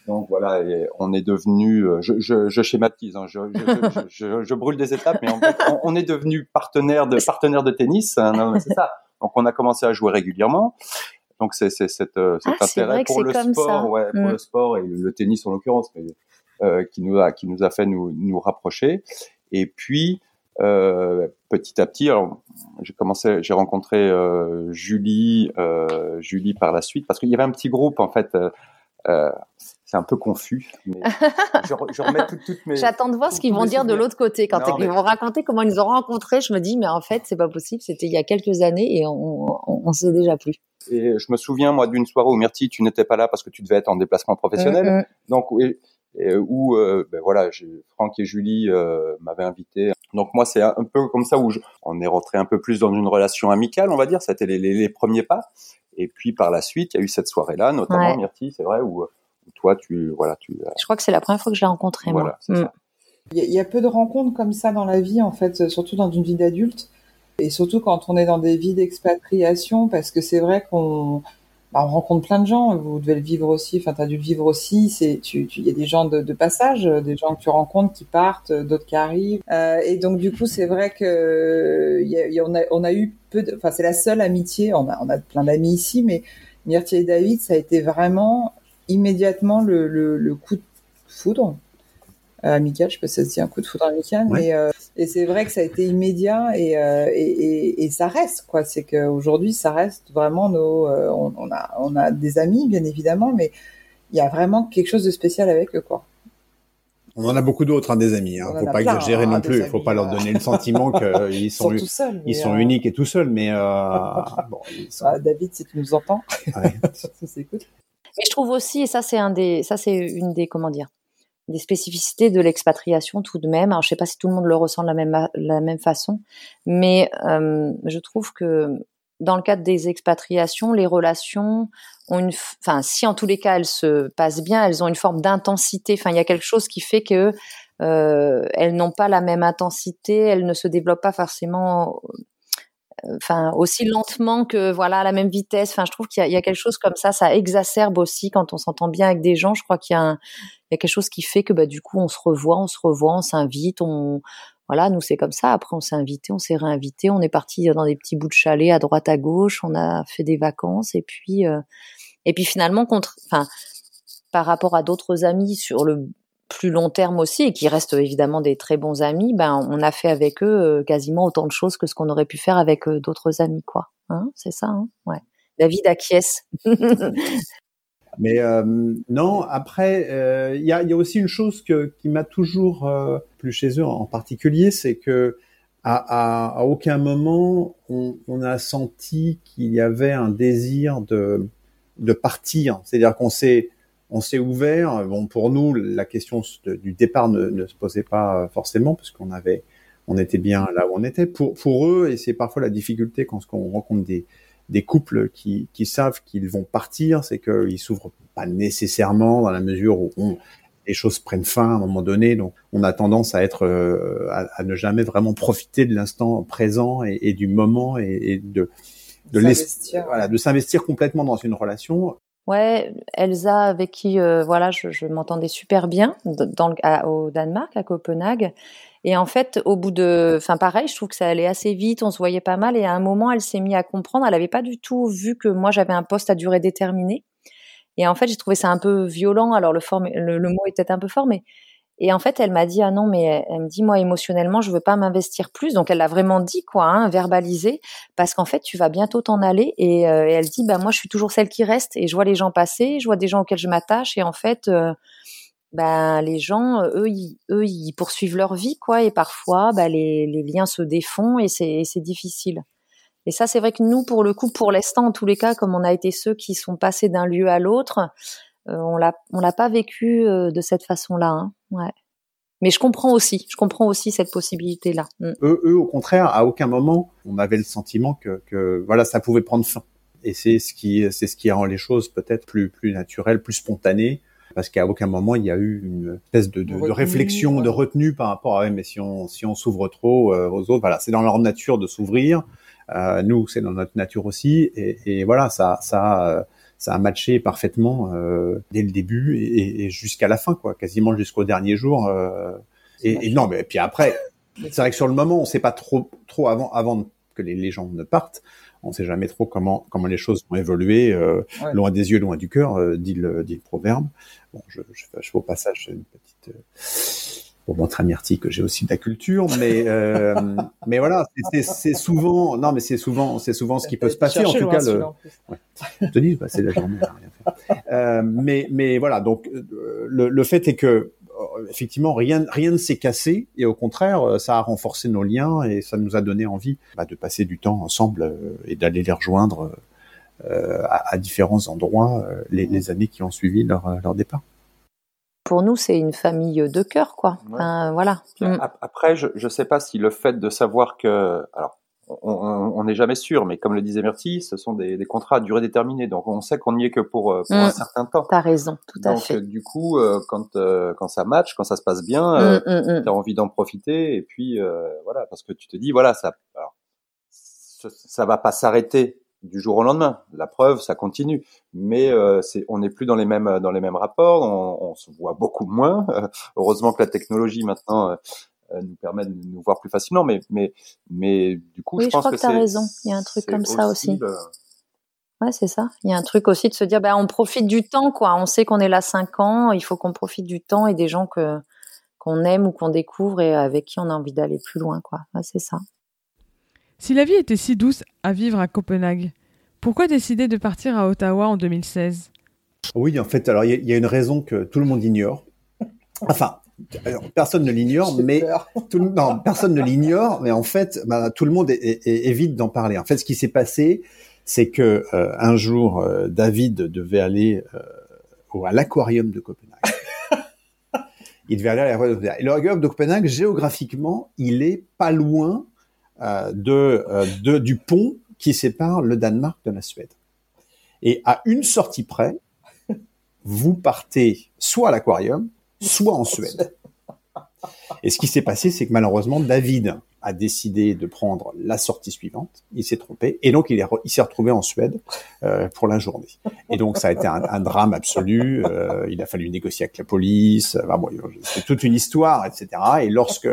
Donc voilà, et on est devenu, euh, je, je, je schématise, hein, je, je, je, brûle des étapes, mais en fait, on, est devenu partenaire de partenaire de tennis. Hein, c'est ça. Donc on a commencé à jouer régulièrement. Donc c'est c'est cet, euh, cet ah, intérêt pour le sport, ouais, pour mm. le sport et le tennis en l'occurrence, euh, qui nous a qui nous a fait nous nous rapprocher. Et puis euh, petit à petit, j'ai commencé, j'ai rencontré euh, Julie, euh, Julie par la suite, parce qu'il y avait un petit groupe en fait. c'est un peu confus, mais je, je remets toutes mes. J'attends de voir ce qu'ils vont dire de l'autre côté quand ils vont raconter comment ils nous ont rencontrés. Je me dis, mais en fait, c'est pas possible. C'était il y a quelques années et on, on, on sait déjà plus. Et je me souviens moi d'une soirée où Myrtille, tu n'étais pas là parce que tu devais être en déplacement professionnel. Mm, mm. Donc et où euh, ben voilà, Franck et Julie euh, m'avaient invité. Donc moi c'est un peu comme ça où on est rentré un peu plus dans une relation amicale, on va dire. C'était les, les, les, premiers pas. Et puis par la suite, il y a eu cette soirée-là, notamment Myrtille, c'est vrai, où, toi tu voilà tu. Je crois que c'est la première fois que je l'ai rencontré. Voilà, moi. Mm. Il y, a peu de rencontres comme ça dans la vie, en fait, surtout dans une vie d'adulte, et surtout quand on est dans des vies d'expatriation, parce que c'est vrai qu'on bah, on rencontre plein de gens. Vous devez le vivre aussi. Enfin, t'as dû le vivre aussi. C'est, tu, il y a des gens de, de, passage, des gens que tu rencontres qui partent, d'autres qui arrivent. Euh, et donc, du coup, c'est vrai que y a, y a, on, a, on a eu peu. De, enfin, c'est la seule amitié. On a, on a plein d'amis ici, mais Myrtille et David, ça a été vraiment immédiatement le, le, le coup de foudre euh, amical. Je sais pas si c'est un coup de foudre amical, mais euh, et c'est vrai que ça a été immédiat et, euh, et, et, et, ça reste quoi. C'est qu'aujourd'hui, ça reste vraiment nos. Euh, on, on, a on a des amis bien évidemment, mais il y a vraiment quelque chose de spécial avec eux quoi. On en a beaucoup d'autres, hein, des amis. Hein. Faut pas exagérer non hein, plus. Il faut pas leur donner le sentiment qu'ils sont, ils sont, ils sont uniques et tout seuls. Mais euh, bon, sont... ah, David, si tu nous entends, ouais. ça s'écoute. Mais je trouve aussi, et ça c'est un des, ça c'est une des, comment dire, des spécificités de l'expatriation tout de même. Alors, je sais pas si tout le monde le ressent de la même, la même façon, mais euh, je trouve que dans le cadre des expatriations, les relations ont une, enfin, si en tous les cas elles se passent bien, elles ont une forme d'intensité. Enfin, il y a quelque chose qui fait que euh, elles n'ont pas la même intensité, elles ne se développent pas forcément enfin aussi lentement que voilà à la même vitesse. Enfin, je trouve qu'il y, a quelque chose comme ça, ça exacerbe aussi quand on s'entend bien avec des gens. Je crois qu'il y, y, a quelque chose qui fait que bah du coup on se revoit, on se revoit, on s'invite, on voilà, nous c'est comme ça. Après on s'est invité, on s'est réinvité, on est parti dans des petits bouts de chalet à droite à gauche, on a fait des vacances et puis euh, et puis finalement contre, enfin par rapport à d'autres amis sur le plus long terme aussi et qui restent évidemment des très bons amis, ben on a fait avec eux euh, quasiment autant de choses que ce qu'on aurait pu faire avec euh, d'autres amis, quoi. Hein c'est ça, hein. David acquiesce. Mais euh, non, après, il y, a, aussi une chose que, qui m'a toujours plus chez eux en particulier, c'est que à, aucun moment on, on a senti qu'il y avait un désir de, de partir. C'est-à-dire qu'on s'est on s'est ouvert. Bon, pour nous, la question du départ ne, se posait pas forcément parce qu'on avait, on était bien là où on était. Pour pour eux, et c'est parfois la difficulté quand on rencontre des des couples qui, qui savent qu'ils vont partir, c'est qu'ils s'ouvrent pas nécessairement dans la mesure où on, les choses prennent fin à un moment donné. Donc, on a tendance à être, euh, à, ne jamais vraiment profiter de l'instant présent et, du moment et, de de s'investir voilà, de s'investir complètement dans une relation. Ouais, Elsa avec qui euh, voilà, je, m'entendais super bien au Danemark à Copenhague. Et en fait, au bout de, enfin pareil, je trouve que ça allait assez vite, on se voyait pas mal. Et à un moment, elle s'est mise à comprendre. Elle avait pas du tout vu que moi j'avais un poste à durée déterminée. Et en fait, j'ai trouvé ça un peu violent. Alors le, le, le mot est peut-être un peu fort, mais et en fait, elle m'a dit ah non, mais elle, me dit moi émotionnellement, je veux pas m'investir plus. Donc elle l'a vraiment dit quoi, hein, verbalisé, parce qu'en fait tu vas bientôt t'en aller. Et, euh, et, elle dit bah moi je suis toujours celle qui reste et je vois les gens passer, je vois des gens auxquels je m'attache et en fait euh, bah, les gens eux ils, eux ils poursuivent leur vie quoi et parfois bah, les, les liens se défont et c'est c'est difficile. Et ça c'est vrai que nous pour le coup pour l'instant en tous les cas comme on a été ceux qui sont passés d'un lieu à l'autre euh, on l'a on l'a pas vécu euh, de cette façon-là. Hein. Ouais. Mais je comprends aussi, je comprends aussi cette possibilité-là. Mm. Eux, eux, au contraire, à aucun moment, on avait le sentiment que, que voilà, ça pouvait prendre fin. Et c'est ce qui, c'est ce qui rend les choses peut-être plus, plus naturelles, plus spontanées, parce qu'à aucun moment il y a eu une espèce de, de, de réflexion, de retenue par rapport à, mais si on, si on s'ouvre trop euh, aux autres, voilà, c'est dans leur nature de s'ouvrir. Euh, nous, c'est dans notre nature aussi, et, et voilà, ça, ça, ça a matché parfaitement euh, dès le début et, et jusqu'à la fin, quoi, quasiment jusqu'au dernier jour. Euh, et, et, non, mais puis après, c'est vrai que sur le moment, on sait pas trop, trop avant, avant que les, les gens ne partent. On sait jamais trop comment comment les choses vont évoluer, euh, loin des yeux, loin du cœur, euh, dit le dit le proverbe. Bon, je, je, je fais au passage une petite euh, pour montrer à Myrtille que j'ai aussi de la culture, mais euh, mais voilà, c'est souvent non, mais c'est souvent c'est souvent ce qui peut se passer. En tout cas, le, ouais. je te dis, bah, c'est la journée, rien. Euh, mais mais voilà, donc euh, le, le fait est que effectivement rien rien ne s'est cassé et au contraire ça a renforcé nos liens et ça nous a donné envie bah, de passer du temps ensemble et d'aller les rejoindre à, à, différents endroits les, les, années qui ont suivi leur, leur départ pour nous, c'est une famille de cœur, quoi. voilà. Mm. Après, je ne sais pas si le fait de savoir que, alors, on n'est jamais sûr, mais comme le disait Myrtille, ce sont des, contrats à durée déterminée, donc on sait qu'on n'y est que pour, euh, pour un mm. certain temps. T'as raison, tout à donc, fait. Euh, du coup, euh, quand quand ça match, quand ça se passe bien, mm, t'as envie d'en profiter, et puis voilà, parce que tu te dis, voilà, ça, alors, ça va pas s'arrêter du jour au lendemain. La preuve, ça continue, mais euh, c'est, on n'est plus dans les mêmes dans les mêmes rapports. On, on se voit beaucoup moins. heureusement que la technologie maintenant euh, nous permet de nous voir plus facilement, mais mais mais du coup, oui, je, pense crois que, que tu as raison. Il y a un truc comme ça aussi. Ouais, c'est ça. Il y a un truc aussi de se dire, ben, on profite du temps, quoi. On sait qu'on est là cinq ans, il faut qu'on profite du temps et des gens que qu'on aime ou qu'on découvre et avec qui on a envie d'aller plus loin, quoi. c'est ça. Si la vie était si douce à vivre à Copenhague, pourquoi décider de partir à Ottawa en 2016 Oui, en fait, alors il y, a une raison que tout le monde ignore. Enfin, personne ne l'ignore, mais tout, non, personne ne l'ignore, mais en fait, bah, tout le monde évite d'en parler. En fait, ce qui s'est passé, c'est que euh, un jour, euh, David devait aller euh, à l'aquarium de Copenhague. il devait aller à l'aquarium de Copenhague. Et l'aquarium de Copenhague, géographiquement, il est pas loin de, euh, de, du pont qui sépare le Danemark de la Suède. Et à une sortie près, vous partez soit à l'aquarium, soit en Suède. Et ce qui s'est passé, c'est que malheureusement, David a décidé de prendre la sortie suivante. Il s'est trompé et donc il, est, il s'est retrouvé en Suède euh, pour la journée. Et donc ça a été un, un drame absolu. Euh, il a fallu négocier avec la police. Enfin, bon, c'est toute une histoire, etc. Et lorsque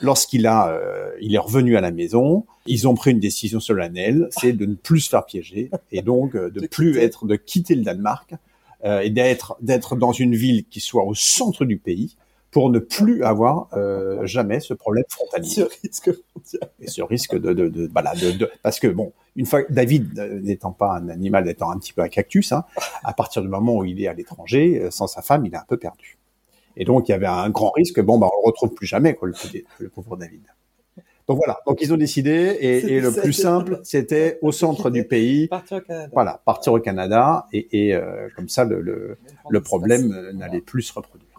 lorsqu'il a, euh, il est revenu à la maison, ils ont pris une décision solennelle, c'est de ne plus se faire piéger et donc euh, de, de plus quitter. être, de quitter le Danemark euh, et d'être d'être dans une ville qui soit au centre du pays pour ne plus avoir euh, jamais ce problème frontalier. Ce risque Et ce risque de, de, de, voilà, de, de, parce que bon, une fois David euh, n'étant pas un animal, étant un petit peu un cactus, hein, à partir du moment où il est à l'étranger, euh, sans sa femme, il est un peu perdu. Et donc il y avait un grand risque. Bon, bah on le retrouve plus jamais, quoi, le, le pauvre David. Donc voilà. Donc ils ont décidé et, et le plus simple, c'était au centre du pays. Partir au Canada. Voilà, partir au Canada et, et euh, comme ça le, le, le problème n'allait plus se reproduire.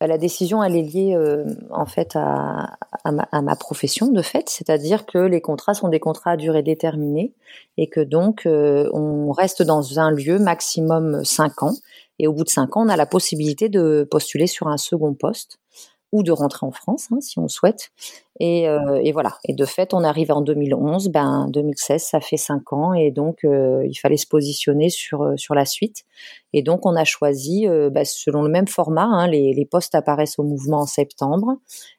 Bah, la décision, elle est liée euh, en fait à, ma, profession de fait, c'est-à-dire que les contrats sont des contrats à durée déterminée et que donc euh, on reste dans un lieu maximum cinq ans. Et au bout de cinq ans, on a la possibilité de postuler sur un second poste ou de rentrer en France hein, si on souhaite. Et, euh, et, voilà. Et de fait, on arrive en 2011. Ben 2016, ça fait cinq ans, et donc euh, il fallait se positionner sur euh, sur la suite. Et donc on a choisi, ben, selon le même format, hein, les, les postes apparaissent au mouvement en septembre,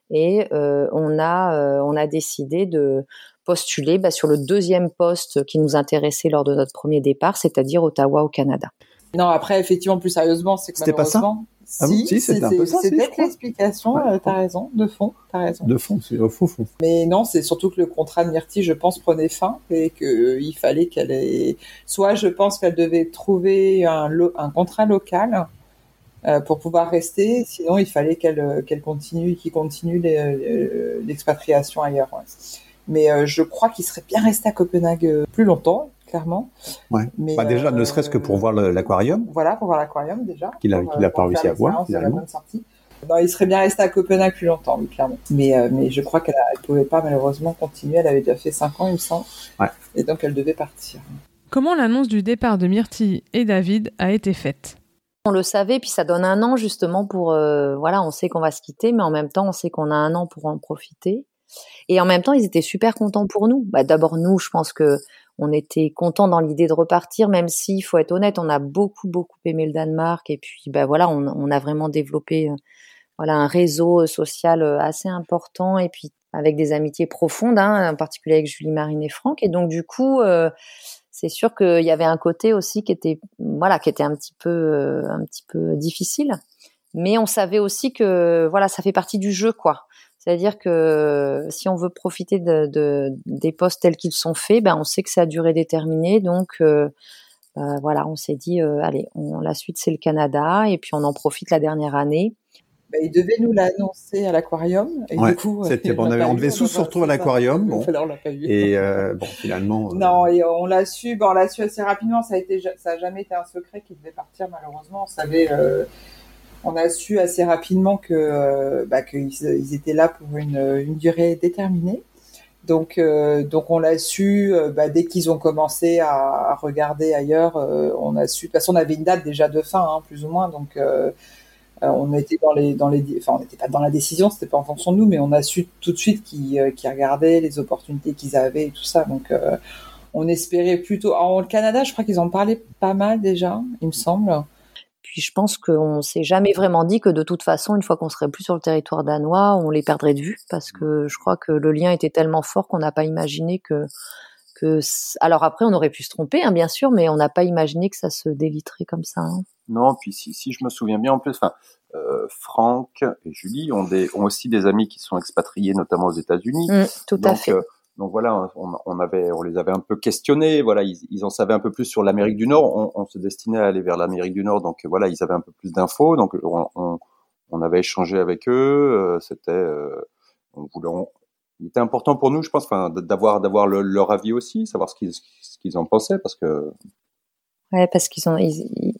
et on a on a décidé de postuler ben, sur le deuxième poste qui nous intéressait lors de notre premier départ, c'est-à-dire Ottawa au Canada. Non, après effectivement, plus sérieusement, c'est que malheureusement, ah si, si c'est un peu ça. C'est peut-être l'explication, euh, t'as raison, de fond, t'as raison. De fond, c'est au faux fond. Mais non, c'est surtout que le contrat de Myrtille, je pense, prenait fin et qu'il euh, fallait qu'elle ait... Soit je pense qu'elle devait trouver un, un contrat local euh, pour pouvoir rester, sinon il fallait qu'elle qu'elle continue, qu'il continue l'expatriation ailleurs. Mais je crois qu'il serait bien resté à Copenhague plus longtemps clairement. Ouais. Mais, bah déjà, ne serait-ce que pour voir l'aquarium. Voilà, pour voir l'aquarium déjà. Qu'il a, qu'il a pas réussi à voir finalement. Non, il serait bien resté à Copenhague plus longtemps, oui, clairement. Mais, euh, mais je crois qu'elle ne pouvait pas malheureusement continuer. Elle avait déjà fait 5 ans, il me semble. Ouais. Et donc elle devait partir. Comment l'annonce du départ de Myrtille et David a été faite? On le savait, puis ça donne un an justement pour, euh, voilà, on sait qu'on va se quitter, mais en même temps, on sait qu'on a un an pour en profiter. Et en même temps, ils étaient super contents pour nous. Bah, D'abord, nous, je pense que on était content dans l'idée de repartir, même si, il faut être honnête, on a beaucoup beaucoup aimé le Danemark et puis ben voilà, on, a vraiment développé euh, voilà un réseau social euh, assez important et puis avec des amitiés profondes, hein, en particulier avec Julie Marine et Franck. Et donc du coup, euh, c'est sûr qu'il y avait un côté aussi qui était voilà qui était un petit peu un petit peu difficile, mais on savait aussi que voilà ça fait partie du jeu quoi. C'est-à-dire que si on veut profiter de, des postes tels qu'ils sont faits, ben on sait que c'est à durée déterminée. Donc euh, euh, voilà, on s'est dit, euh, allez, on, la suite c'est le Canada et puis on en profite la dernière année. Ben, il devait nous l'annoncer à l'aquarium. Et du coup, c'était bon, on, devait tous se retrouver à l'aquarium. Bon. Et bon, finalement. Non, et on l'a su. Bon, on l'a su assez rapidement. Ça a été, ça a jamais été un secret qu'il devait partir. Malheureusement, on savait on a su assez rapidement euh, bah, qu'ils étaient là pour une, durée déterminée. Donc, euh, donc on l'a su euh, bah, dès qu'ils ont commencé à, regarder ailleurs. on a su, de toute avait une date déjà de fin, hein, plus ou moins. Donc, on était dans n'était pas dans la décision, c'était pas en fonction de nous, mais on a su tout de suite qu'ils regardaient les opportunités qu'ils avaient et tout ça. Donc, on espérait plutôt. En Canada, je crois qu'ils en parlaient pas mal déjà, il me semble. Puis je pense qu'on s'est jamais vraiment dit que de toute façon, une fois qu'on serait plus sur le territoire danois, on les perdrait de vue parce que je crois que le lien était tellement fort qu'on n'a pas imaginé que que alors après on aurait pu se tromper hein, bien sûr, mais on n'a pas imaginé que ça se déliterait comme ça. Hein. Non, puis si, si je me souviens bien en plus, enfin euh, Franck et Julie ont des ont aussi des amis qui sont expatriés notamment aux États-Unis. Mmh, tout à fait. Euh, donc voilà, on, avait, on les avait un peu questionnés. Voilà, ils, en savaient un peu plus sur l'Amérique du Nord. On, se destinait à aller vers l'Amérique du Nord, donc voilà, ils avaient un peu plus d'infos. Donc on, avait échangé avec eux. Euh, c'était, euh, on voulait, il était important pour nous, je pense, d'avoir d'avoir leur avis aussi, savoir ce qu'ils ce qu'ils en pensaient, parce que. Ouais, parce qu'ils ont, ils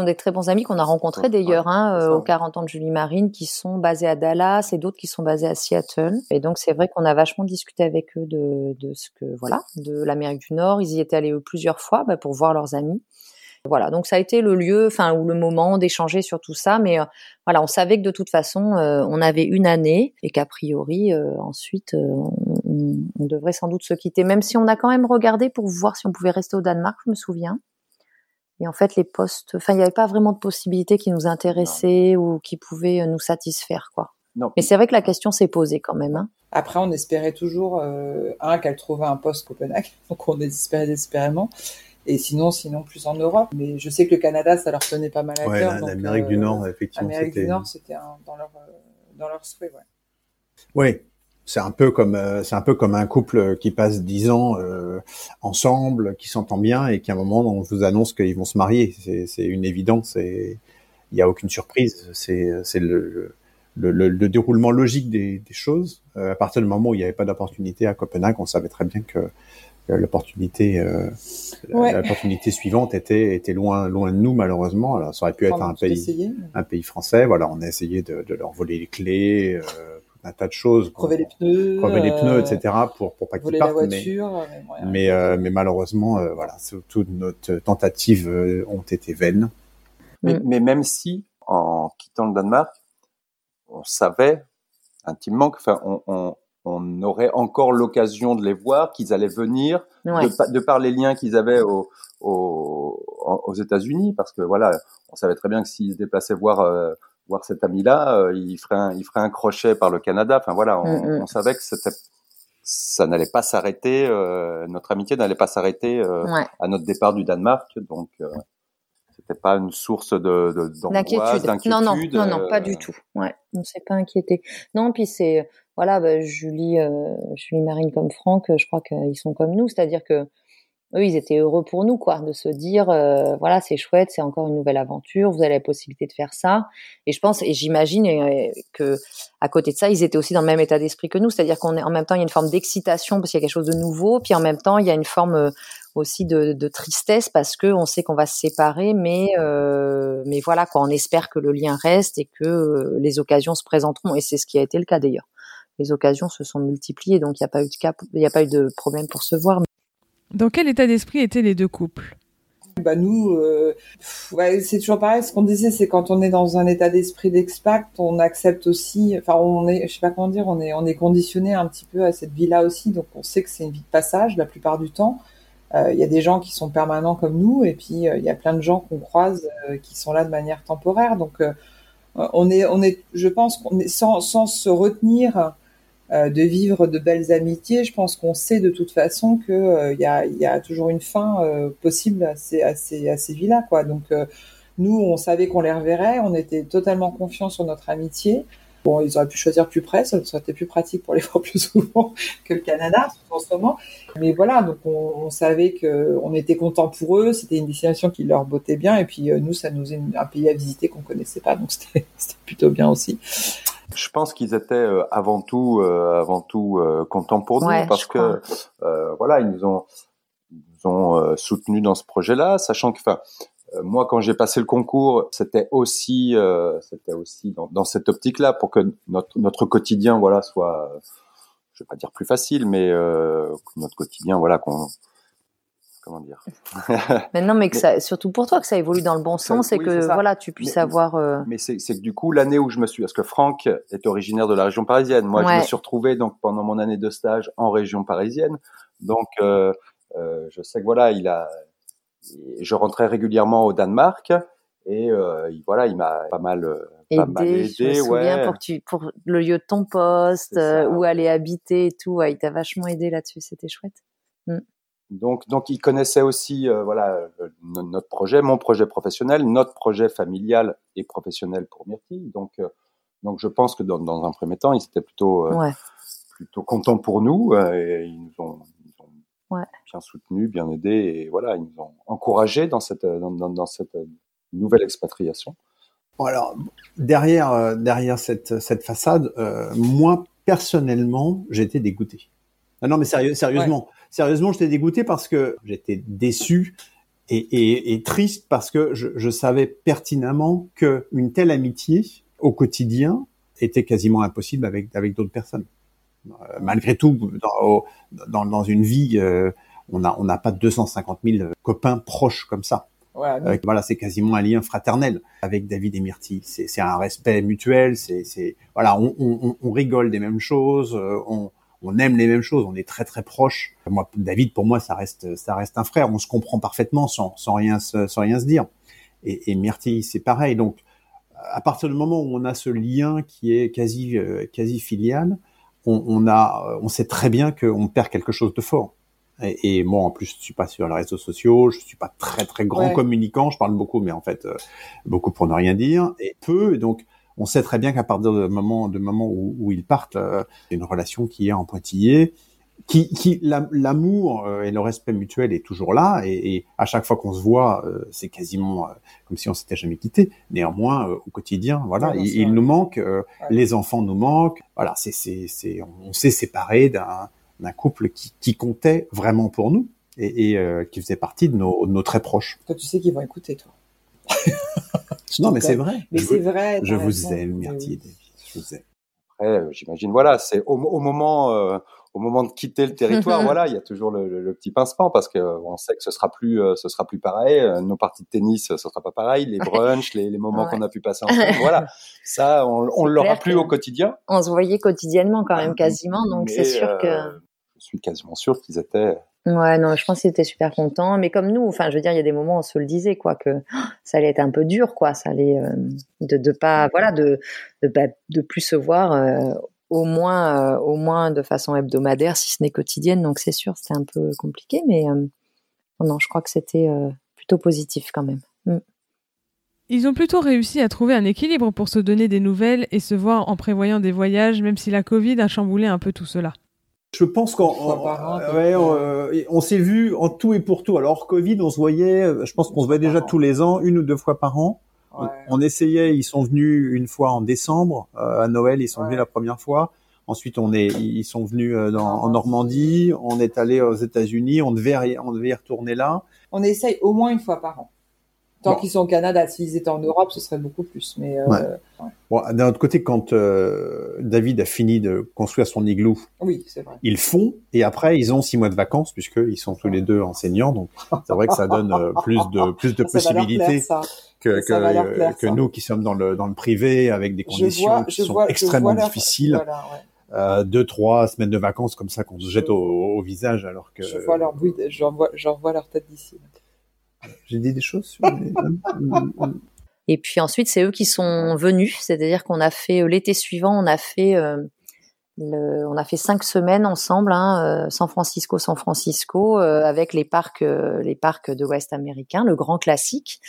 ont des très bons amis qu'on a rencontrés d'ailleurs hein, euh, aux 40 ans de Julie Marine qui sont basés à Dallas et d'autres qui sont basés à Seattle. Et donc c'est vrai qu'on a vachement discuté avec eux de, de ce que voilà, de l'Amérique du Nord. Ils y étaient allés plusieurs fois bah, pour voir leurs amis. Voilà, donc ça a été le lieu, enfin ou le moment d'échanger sur tout ça, mais euh, voilà, on savait que de toute façon, euh, on avait une année et qu'a priori ensuite on, on, devrait sans doute se quitter, même si on a quand même regardé pour voir si on pouvait rester au Danemark, je me souviens. Et en fait, les postes, enfin, il n'y avait pas vraiment de possibilités qui nous intéressaient ou qui pouvaient euh, nous satisfaire, quoi. Non. Mais c'est vrai que la question s'est posée quand même. Hein. Après, on espérait toujours euh, un qu'elle trouvait un poste Copenhague, donc on espérait désespérément. Et sinon, sinon plus en Europe. Mais je sais que le Canada, ça leur tenait pas mal à ouais, cœur. L'Amérique du Nord, euh, effectivement. L'Amérique du Nord, c'était dans leur dans leur souhait, ouais. Oui, c'est un peu comme euh, c'est un peu comme un couple qui passe dix ans euh, ensemble, qui s'entend bien et qui à un moment on vous annonce qu'ils vont se marier. C'est une évidence et il n'y a aucune surprise. C'est c'est le, le, le, déroulement logique des, des choses. Euh, à partir du moment où il n'y avait pas d'opportunité à Copenhague, on savait très bien que l'opportunité l'opportunité suivante était était loin loin de nous malheureusement alors ça aurait pu être un pays un pays français voilà on a essayé de, de leur voler les clés un tas de choses. Crever les pneus. Crever les pneus, etc. pour, pour pas qu'ils partent. Voiture, mais, mais, euh, mais, malheureusement, euh, voilà, toutes nos tentatives euh, ont été vaines. Mais, mm. mais même si, en quittant le Danemark, on savait intimement que, enfin, on, on, on aurait encore l'occasion de les voir, qu'ils allaient venir, de, de, par les liens qu'ils avaient au, au, aux États-Unis, parce que voilà, on savait très bien que s'ils se déplaçaient voir euh, voir cet ami-là, euh, il ferait un, il ferait un crochet par le Canada. Enfin voilà, on, mm, mm. on savait que c'était ça n'allait pas s'arrêter, euh, notre amitié n'allait pas s'arrêter euh, à notre départ du Danemark, donc euh, c'était pas une source de, d'inquiétude. Non, non, non, non, pas du tout. Ouais, on s'est pas inquiété. Non, puis c'est voilà, bah, Julie, Julie Marine comme Franck, je crois qu'ils sont comme nous, c'est-à-dire que eux, ils étaient heureux pour nous, quoi, de se dire, euh, voilà, c'est chouette, c'est encore une nouvelle aventure, vous avez la possibilité de faire ça. Et je pense, et j'imagine euh, que à côté de ça, ils étaient aussi dans le même état d'esprit que nous, c'est-à-dire qu'on est en même temps, il y a une forme d'excitation parce qu'il y a quelque chose de nouveau, puis en même temps, il y a une forme euh, aussi de, de tristesse parce que on sait qu'on va se séparer, mais mais voilà, quoi, on espère que le lien reste et que les occasions se présenteront. Et c'est ce qui a été le cas d'ailleurs. Les occasions se sont multipliées, donc il n'y a pas eu de cas, il n'y a pas eu de problème pour se voir. Dans quel état d'esprit étaient les deux couples? Bah nous, euh, c'est toujours pareil. Ce qu'on disait, c'est quand on est dans un état d'esprit d'expat, on accepte aussi. Enfin, on est, je sais pas comment dire, on est, on est conditionné un petit peu à cette vie-là aussi. Donc, on sait que c'est une vie de passage la plupart du temps. Euh, il y a des gens qui sont permanents comme nous, et puis euh, il y a plein de gens qu'on croise qui sont là de manière temporaire. Donc, on est, on est, je pense qu'on est sans, sans se retenir de vivre de belles amitiés, je pense qu'on sait de toute façon que il euh, y, a, toujours une fin euh, possible à ces, à ces, à ces vies-là, quoi. Donc nous, on savait qu'on les reverrait, on était totalement confiants sur notre amitié. Bon, ils auraient pu choisir plus près, ça aurait été plus pratique pour les voir plus souvent que le Canada en ce moment. Mais voilà, donc on, savait que on était content pour eux, c'était une destination qui leur bottait bien, et puis nous, ça nous est un pays à visiter qu'on connaissait pas, donc c'était plutôt bien aussi. Je pense qu'ils étaient euh, avant tout, euh, avant tout euh, contents pour nous parce que voilà, ils nous ont, nous ont soutenus dans ce projet-là, sachant que, enfin, moi, quand j'ai passé le concours, c'était aussi, c'était aussi dans, dans cette optique-là pour que notre, notre quotidien, voilà, soit, je vais pas dire plus facile, mais notre quotidien, voilà, qu'on comment dire. mais non, mais que ça, surtout pour toi, que ça évolue dans le bon sens et que voilà, tu puisses avoir. Euh, mais c'est que du coup, l'année où je me suis, parce que Franck est originaire de la région parisienne. Moi, je me suis retrouvé donc pendant mon année de stage en région parisienne. Donc, euh, euh, je sais que voilà, il a, je rentrais régulièrement au Danemark et euh, voilà, il m'a pas mal. Aidé, pas mal aidé, je me souviens, pour, tu, pour le lieu de ton poste, où aller habiter et tout. il t'a vachement aidé là-dessus, c'était chouette. Mm. Donc, donc, ils connaissaient aussi, euh, voilà, notre projet, mon projet professionnel, notre projet familial et professionnel pour Myrtille. Donc, euh, donc, je pense que dans, dans, un premier temps, ils étaient plutôt, euh, plutôt contents pour nous. et ils nous ont, bien soutenus, bien aidés, et voilà, ils nous ont encouragés dans cette, dans, dans cette nouvelle expatriation. Bon, alors, derrière, derrière cette, cette façade, moi personnellement, j'étais dégoûté. Ah non, mais sérieux, sérieusement, sérieusement, j'étais dégoûté parce que j'étais déçu et, triste parce que je, savais pertinemment que une telle amitié au quotidien était quasiment impossible avec avec d'autres personnes. Euh, malgré tout, dans, dans, une vie, euh, on n'a on n'a pas 250 000 copains proches comme ça. Euh, voilà, c'est quasiment un lien fraternel avec David et Myrtille. C'est un respect mutuel. C'est voilà, on, on, on, rigole des mêmes choses. On, on aime les mêmes choses, on est très très proches. Moi, David, pour moi, ça reste ça reste un frère. On se comprend parfaitement sans, sans rien se, sans rien se dire. Et, et Myrtille, c'est pareil. Donc, à partir du moment où on a ce lien qui est quasi euh, quasi filial, on, on, a on sait très bien qu'on perd quelque chose de fort. Et, moi, en plus, je suis pas sur les réseaux sociaux, je suis pas très très grand communicant. Je parle beaucoup, mais en fait, euh, beaucoup pour ne rien dire et peu. Donc, on sait très bien qu'à partir du moment, de moment où, où, ils partent, euh, une relation qui est en pointillé, qui, qui l'amour euh, et le respect mutuel est toujours là, et, et à chaque fois qu'on se voit, euh, c'est quasiment comme si on s'était jamais quitté. Néanmoins, au quotidien, voilà, il, nous manque, les enfants nous manquent, voilà, c'est, c'est, c'est, on s'est séparé d'un, d'un couple qui, qui comptait vraiment pour nous et, et qui faisait partie de nos, de nos très proches. Toi, tu sais qu'ils vont écouter, toi. Non, mais c'est vrai. Mais c'est vrai. Je vous aime, Myrtille Je vous aime. Après, euh, j'imagine, voilà, c'est au, moment, euh, au moment de quitter le territoire, voilà, il y a toujours le, petit pincement parce que on sait que ce sera plus, ce sera plus pareil. Nos parties de tennis, ce sera pas pareil. Les brunchs, les, moments qu'on a pu passer ensemble, voilà, ça, on, on l'aura plus au quotidien. On se voyait quotidiennement quand même quasiment, donc c'est sûr que. Je suis quasiment sûr qu'ils étaient Ouais, non, je pense qu'ils étaient super contents. Mais comme nous, enfin, je veux dire, il y a des moments où on se le disait, quoi, que ça allait être un peu dur, quoi. Ça allait euh, de, de pas, voilà, de de, de plus se voir, euh, au moins, euh, au moins de façon hebdomadaire, si ce n'est quotidienne. Donc c'est sûr, c'était un peu compliqué, mais non, je crois que c'était plutôt positif quand même. Mm. Ils ont plutôt réussi à trouver un équilibre pour se donner des nouvelles et se voir en prévoyant des voyages, même si la Covid a chamboulé un peu tout cela. Je pense qu'on ouais, euh, on, s'est vu en tout et pour tout. Alors Covid, on se voyait, euh, je pense qu'on se voit déjà tous les ans, une ou deux fois par an. On, essayait, ils sont venus une fois en décembre euh, à Noël, ils sont venus la première fois. Ensuite, on est, ils sont venus dans, en Normandie, on est allé aux États-Unis, on devait, on devait y retourner là. On essaye au moins une fois par an. Tant qu'ils sont au Canada, s'ils étaient en Europe, ce serait beaucoup plus. Mais euh, bon, d'un autre côté, quand euh, David a fini de construire son igloo, oui, c'est vrai. ils font et après ils ont six mois de vacances puisqu'ils sont tous les deux enseignants. Donc c'est vrai que ça donne euh, plus de plus de possibilités que que, que nous qui sommes dans le dans le privé avec des conditions qui sont extrêmement difficiles. Euh, deux trois semaines de vacances comme ça qu'on se jette au, au, visage alors que je vois leur j'en vois, vois leur tête d'ici. J'ai dit des choses sur Et puis ensuite, c'est eux qui sont venus, c'est-à-dire qu'on a fait euh, l'été suivant, on a fait euh, le, on a fait cinq semaines ensemble, hein, euh, San Francisco, San Francisco, avec les parcs, les parcs de l'Ouest américain, le grand classique.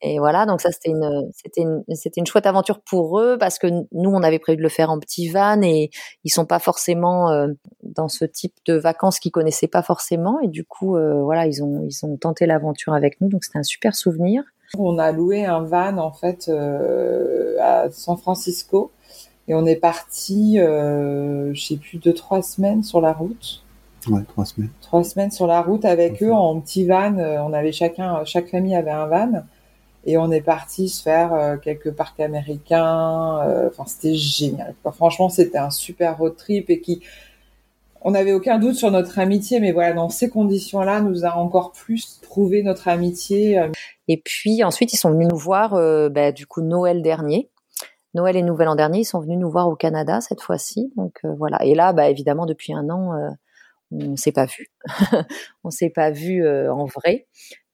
Et voilà, donc ça c'était une c'était une c'était une chouette aventure pour eux parce que nous on avait prévu de le faire en petit van et ils sont pas forcément euh, dans ce type de vacances qu'ils connaissaient pas forcément et du coup euh, voilà ils ont ils ont tenté l'aventure avec nous donc c'était un super souvenir. On a loué un van en fait euh, à San Francisco et on est parti je sais plus deux trois semaines sur la route. Ouais, trois semaines. Trois semaines sur la route avec eux en petit van. On avait chacun chaque famille avait un van et on est parti se faire euh, quelques parcs américains. Euh, enfin, c'était génial. franchement, c'était un super road trip et qui, on n'avait aucun doute sur notre amitié, mais voilà, dans ces conditions-là, nous a encore plus prouvé notre amitié. Euh. Et puis ensuite, ils sont venus nous voir, bah, du coup, Noël dernier. Noël et Nouvel An dernier, ils sont venus nous voir au Canada cette fois-ci. Donc voilà. Et là, bah, évidemment, depuis un an, on s'est pas vu. on s'est pas vu en vrai.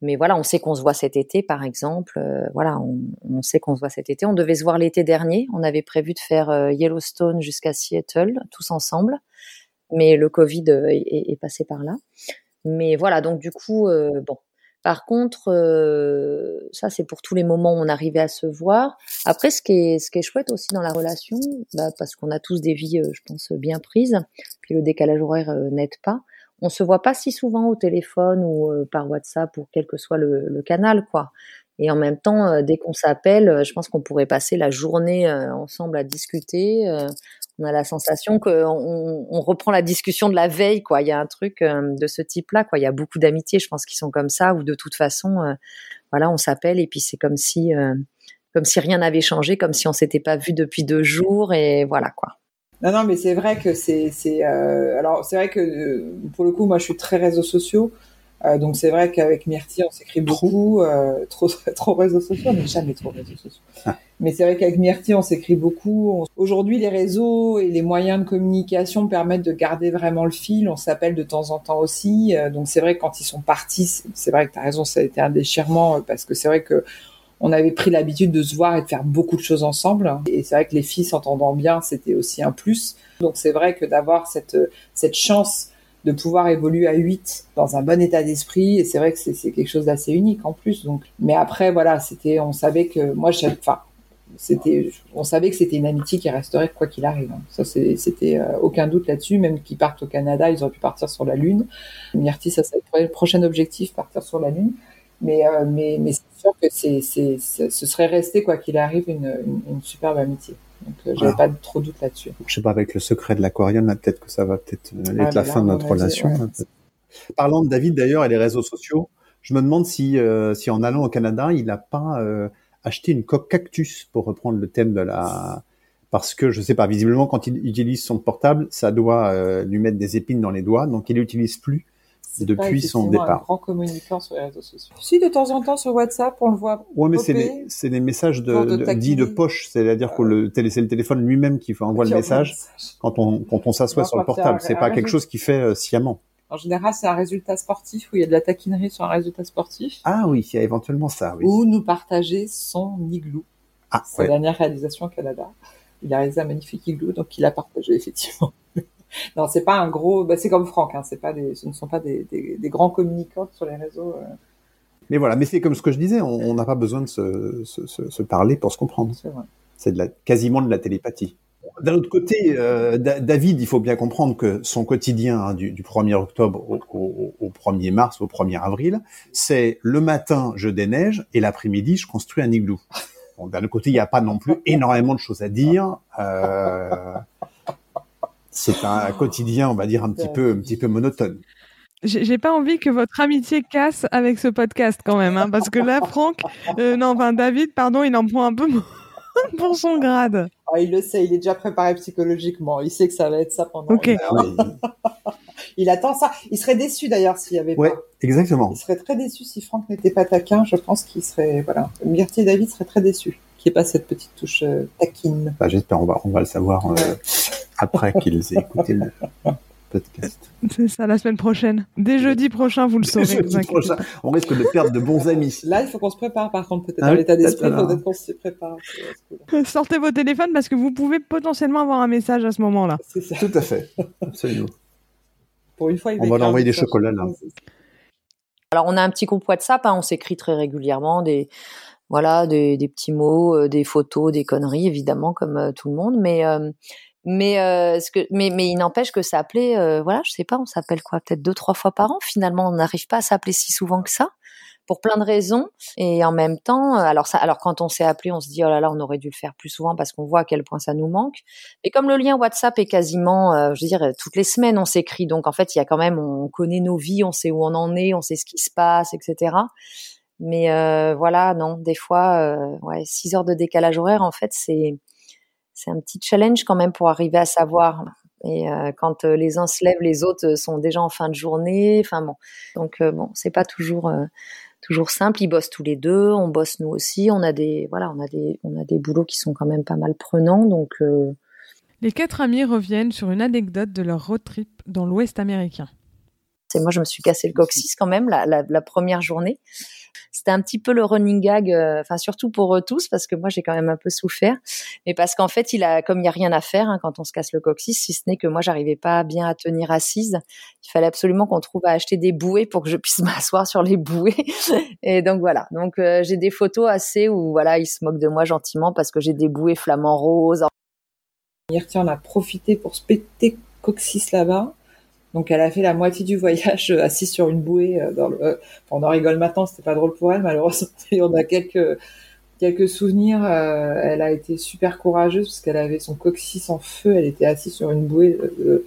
Mais voilà, on sait qu'on se voit cet été, par exemple. Euh, voilà, on, sait qu'on se voit cet été. On devait se voir l'été dernier. On avait prévu de faire euh, Yellowstone jusqu'à Seattle, tous ensemble. Mais le Covid euh, est, passé par là. Mais voilà, donc du coup, bon. Par contre, ça c'est pour tous les moments où on arrivait à se voir. Après, ce qui est, chouette aussi dans la relation, bah, parce qu'on a tous des vies, je pense, bien prises, puis le décalage horaire n'aide pas on se voit pas si souvent au téléphone ou euh, par WhatsApp ou quel que soit le, canal, quoi. Et en même temps, euh, dès qu'on s'appelle, euh, je pense qu'on pourrait passer la journée ensemble à discuter. on a la sensation qu'on on reprend la discussion de la veille, quoi. Il y a un truc de ce type-là, quoi. Il y a beaucoup d'amitiés, je pense, qui sont comme ça, ou de toute façon, voilà, on s'appelle et puis c'est comme si, comme si rien n'avait changé, comme si on s'était pas vu depuis deux jours, et voilà, quoi. Non, non, mais c'est vrai que c'est, c'est, euh, alors c'est vrai que euh, pour le coup, moi, je suis très réseaux sociaux, euh, donc c'est vrai qu'avec Myrtille, on s'écrit beaucoup, trop, trop réseaux sociaux, mais jamais trop réseaux sociaux. Ah. Mais c'est vrai qu'avec Myrtille, on s'écrit beaucoup. Aujourd'hui, les réseaux et les moyens de communication permettent de garder vraiment le fil. On s'appelle de temps en temps aussi. donc c'est vrai que quand ils sont partis, c'est vrai que tu as raison, ça a été un déchirement parce que c'est vrai que on avait pris l'habitude de se voir et de faire beaucoup de choses ensemble. Et c'est vrai que les filles s'entendant bien, c'était aussi un plus. Donc c'est vrai que d'avoir cette, cette chance de pouvoir évoluer à 8 dans un bon état d'esprit, et c'est vrai que c'est quelque chose d'assez unique en plus. Donc, mais après, voilà, c'était, on savait que moi, enfin, c'était, on savait que c'était une amitié qui resterait quoi qu'il arrive. Ça, c'était euh, aucun doute là-dessus. Même qu'ils partent au Canada, ils auraient pu partir sur la Lune. Myrti, ça serait le prochain objectif, partir sur la Lune. Mais, euh, mais, mais c'est sûr que c'est, c'est, ce serait resté, quoi qu'il arrive, une, une, superbe amitié. Donc, euh, j'avais pas trop de doute là-dessus. Je sais pas, avec le secret de l'aquarium, peut-être que ça va peut-être euh, être la fin de notre relation. Parlant de David, d'ailleurs, et les réseaux sociaux, je me demande si, si en allant au Canada, il n'a pas acheté une coque cactus, pour reprendre le thème de la, parce que je sais pas, visiblement quand il utilise son portable, ça doit euh, lui mettre des épines dans les doigts, donc il l'utilise plus depuis son départ. Un grand communicant sur les réseaux sociaux. Si de temps en temps sur WhatsApp, on le voit. Ouais, mais c'est des, messages de, dits de poche, c'est-à-dire que le c'est le téléphone lui-même qui envoie le message quand on quand on s'assoit sur le portable. C'est pas quelque chose qui fait euh, sciemment. En général, c'est un résultat sportif où il y a de la taquinerie sur un résultat sportif. Ah oui, il y a éventuellement ça. Oui. Ou nous partager son igloo. Ah, sa dernière réalisation au Canada. Il a réalisé un magnifique igloo, donc il a partagé effectivement. non, c'est pas un gros. Bah, c'est comme Franck. Hein, c'est pas des, ce ne sont pas des, des, des grands communicants sur les réseaux. Euh. Mais voilà, mais c'est comme ce que je disais, on n'a pas besoin de se, se, se, parler pour se comprendre. C'est de la, quasiment de la télépathie. D'un autre côté, euh, David, il faut bien comprendre que son quotidien hein, du, du, 1er octobre au, au, au, 1er mars, au 1er avril, c'est le matin, je déneige et l'après-midi, je construis un igloo. Bon, D'un autre côté, il n'y a pas non plus énormément de choses à dire. Euh, c'est un quotidien, on va dire, un petit peu, un petit peu monotone. J'ai pas envie que votre amitié casse avec ce podcast quand même, hein, parce que là, Franck, euh, non, enfin David, pardon, il en prend un peu pour son grade. Oh, il le sait, il est déjà préparé psychologiquement. Il sait que ça va être ça pendant. Ok. il attend ça. Il serait déçu d'ailleurs s'il y avait ouais, exactement. Il serait très déçu si Franck n'était pas taquin. Je pense qu'il serait, voilà, Myrtille et David seraient très déçus qu'il n'y ait pas cette petite touche euh, taquine. Bah, J'espère, on va, on va le savoir. Euh, après qu'ils aient écouté le podcast. C'est ça, la semaine prochaine. Dès jeudi prochain, vous le saurez. Jeudi prochain, on risque de perdre de bons amis. Là, il faut qu'on se prépare, par contre, peut-être ah l'état d'esprit, peut-être qu'on se prépare. Sortez vos téléphones parce que vous pouvez potentiellement avoir un message à ce moment-là. Tout à fait, absolument. Pour une fois, on va l'envoyer des chocolats là. Alors, on a un petit groupe WhatsApp, hein, on s'écrit très régulièrement des voilà des, des petits mots, euh, des photos, des conneries évidemment comme euh, tout le monde, mais euh, mais euh, ce que, mais, mais il n'empêche que s'appeler, euh, voilà, je sais pas, on s'appelle quoi, peut-être deux trois fois par an. Finalement, on n'arrive pas à s'appeler si souvent que ça, pour plein de raisons. Et en même temps, alors ça, alors quand on s'est appelé, on se dit oh là là, on aurait dû le faire plus souvent parce qu'on voit à quel point ça nous manque. Et comme le lien WhatsApp est quasiment, euh, je veux dire, toutes les semaines on s'écrit, donc en fait il y a quand même, on connaît nos vies, on sait où on en est, on sait ce qui se passe, etc. Mais euh, voilà, non, des fois, ouais, six heures de décalage horaire, en fait, c'est c'est un petit challenge quand même pour arriver à savoir. Et euh, quand euh, les uns se lèvent, les autres euh, sont déjà en fin de journée. Enfin bon, donc bon, c'est pas toujours toujours simple. Ils bossent tous les deux, on bosse nous aussi. On a des voilà, on a des on a des boulots qui sont quand même pas mal prenants. Donc les quatre amis reviennent sur une anecdote de leur road trip dans l'Ouest américain. C'est moi, je me suis cassé le coccyx quand même la, la, la première journée c'était un petit peu le running gag, euh, enfin surtout pour eux tous parce que moi j'ai quand même un peu souffert, mais parce qu'en fait il a, comme il y a rien à faire hein, quand on se casse le coccyx, si ce n'est que moi j'arrivais pas bien à tenir assise, il fallait absolument qu'on trouve à acheter des bouées pour que je puisse m'asseoir sur les bouées, et donc voilà, donc euh, j'ai des photos assez où voilà ils se moquent de moi gentiment parce que j'ai des bouées flamants roses. Hier, on a profité pour se péter coccyx là-bas. Donc elle a fait la moitié du voyage euh, assise sur une bouée. Euh, dans le, euh, on en rigole maintenant, c'était pas drôle pour elle malheureusement. Et on a quelques quelques souvenirs. elle a été super courageuse parce qu'elle avait son coccyx en feu. Elle était assise sur une bouée de,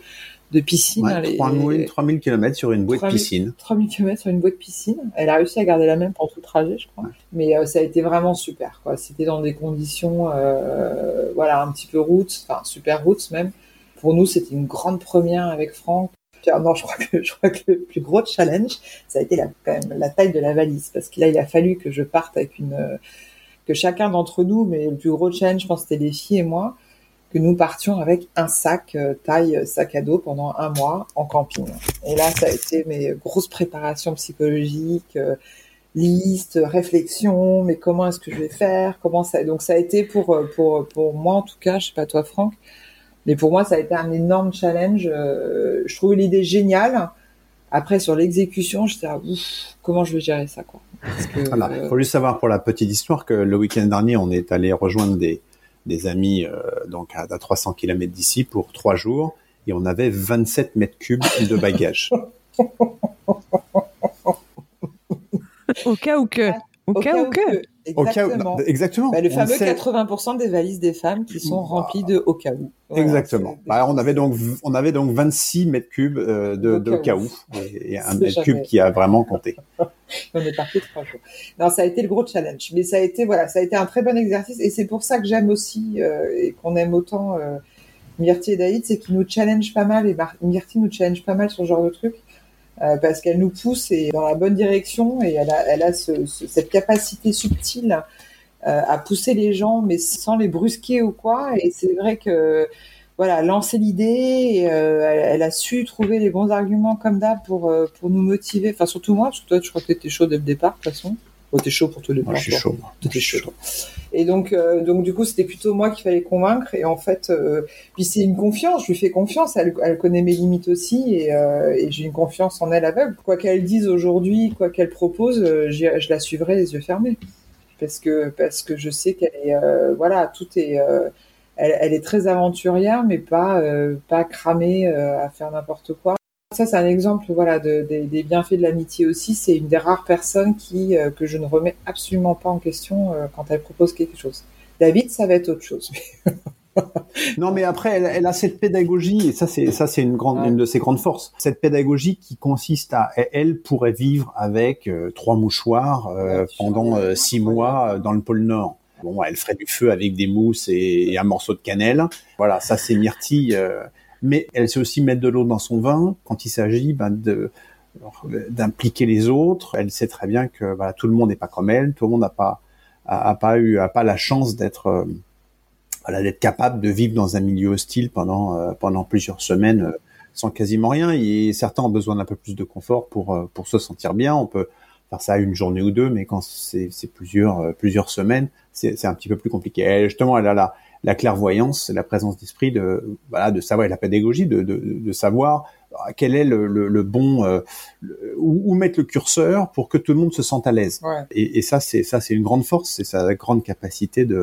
de piscine. Ouais, 3000, 3000 km sur une bouée de piscine. 3000 km sur une bouée de piscine. Elle a réussi à garder la même pendant tout le trajet, je crois. Mais ça a été vraiment super. Quoi. C'était dans des conditions, voilà, un petit peu routes, enfin super routes même. Pour nous, c'était une grande première avec Franck non, je crois que le plus gros challenge, ça a été quand même la taille de la valise, parce que là, il a fallu que je parte avec une, que chacun d'entre nous, mais le plus gros challenge, je pense, c'était les filles et moi, que nous partions avec un sac euh, taille sac à dos pendant un mois en camping. Et là, ça a été mes grosses préparations psychologiques, euh, liste, réflexion, mais comment est-ce que je vais faire, comment ça. Donc ça a été pour euh, pour pour moi en tout cas, je sais pas toi Franck, mais pour moi, ça a été un énorme challenge. Euh, je trouve l'idée géniale. Après, sur l'exécution, je ah, comment je vais gérer ça, quoi. Il euh, faut juste savoir pour la petite histoire que le week-end dernier, on est allé rejoindre des, des amis euh, donc à, 300 km d'ici pour trois jours et on avait 27 mètres cubes de bagages. Au cas où que. Au, cas, où que. Exactement. exactement. Bah, le fameux 80% des valises des femmes qui sont remplies de au cas où. exactement. Bah, on avait donc on avait donc 26 mètres cubes euh, de, de, cas où, et, un mètre cube qui a vraiment compté. on est parti trois jours. Non, ça a été le gros challenge, mais ça a été voilà, ça a été un très bon exercice et c'est pour ça que j'aime aussi euh, et qu'on aime autant euh, Myrtille et David, c'est qu'ils nous challenge pas mal et Myrtille nous challenge pas mal sur ce genre de trucs. Euh, parce qu'elle nous pousse et dans la bonne direction et elle a, elle a ce, cette capacité subtile euh, à pousser les gens, mais sans les brusquer ou quoi. Et c'est vrai que voilà, lancer l'idée, euh, elle, a su trouver les bons arguments comme d'hab pour pour nous motiver. Enfin surtout moi, parce que toi, je crois que t'étais chaud dès le départ de toute façon. Oh, t'es chaud pour tous les Moi, je suis chaud. T'es chaud. Et donc, euh, donc du coup, c'était plutôt moi qu'il fallait convaincre. Et en fait, euh, puis c'est une confiance. Je lui fais confiance. Elle, elle connaît mes limites aussi, et, euh, et j'ai une confiance en elle aveugle. Quoi qu'elle dise aujourd'hui, quoi qu'elle propose, je la suivrai les yeux fermés, parce que parce que je sais qu'elle est, voilà, tout est. Elle, elle, est très aventurière, mais pas pas cramée à faire n'importe quoi. Ça, c'est un exemple, voilà, de, des bienfaits de l'amitié aussi. C'est une des rares personnes qui euh, que je ne remets absolument pas en question euh, quand elle propose quelque chose. David, ça va être autre chose. non, mais après, elle, a cette pédagogie et ça, c'est ça, c'est une grande, une de ses grandes forces. Cette pédagogie qui consiste à, elle pourrait vivre avec euh, trois mouchoirs pendant six mois dans le pôle Nord. Bon, elle ferait du feu avec des mousses et, un morceau de cannelle. Voilà, ça c'est Myrtille mais elle sait aussi mettre de l'eau dans son vin quand il s'agit ben, de d'impliquer les autres. Elle sait très bien que voilà, tout le monde n'est pas comme elle, tout le monde n'a pas a, pas eu a pas la chance d'être euh, voilà, d'être capable de vivre dans un milieu hostile pendant euh, pendant plusieurs semaines euh, sans quasiment rien. Et certains ont besoin d'un peu plus de confort pour pour se sentir bien. On peut faire ça une journée ou deux, mais quand c'est plusieurs plusieurs semaines, c'est un petit peu plus compliqué. Elle, justement, elle a la la clairvoyance, la présence d'esprit de voilà de savoir et la pédagogie de, de, de savoir quel est le, le, bon euh, où, mettre le curseur pour que tout le monde se sente à l'aise. Et, et, ça c'est ça c'est une grande force, c'est sa grande capacité de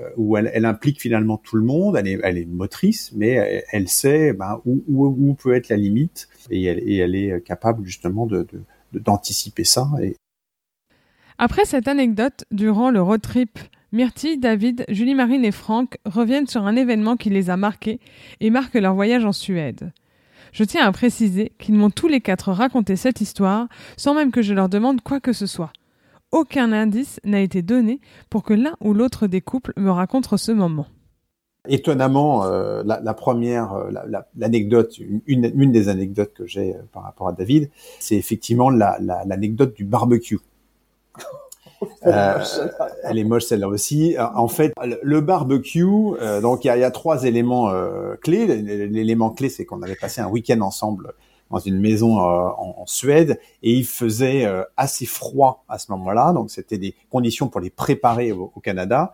euh, où elle, elle, implique finalement tout le monde. Elle est, elle est motrice, mais elle, sait ben, où, où, où, peut être la limite et elle, et elle est capable justement de d'anticiper ça. Et... Après cette anecdote, durant le road trip Myrtille, David, Julie-Marine et Franck reviennent sur un événement qui les a marqués et marque leur voyage en Suède. Je tiens à préciser qu'ils m'ont tous les quatre raconté cette histoire sans même que je leur demande quoi que ce soit. Aucun indice n'a été donné pour que l'un ou l'autre des couples me raconte ce moment. Étonnamment, euh, la, première, euh, l'anecdote, une, des anecdotes que j'ai euh, par rapport à David, c'est effectivement l'anecdote du barbecue. Euh, elle est moche celle-là aussi. Euh, en fait, le barbecue, euh, donc il y a, y a, trois éléments euh, clés. L'élément clé, c'est qu'on avait passé un week-end ensemble dans une maison en, en, Suède et il faisait assez froid à ce moment-là, donc c'était des conditions pour les préparer au, Canada.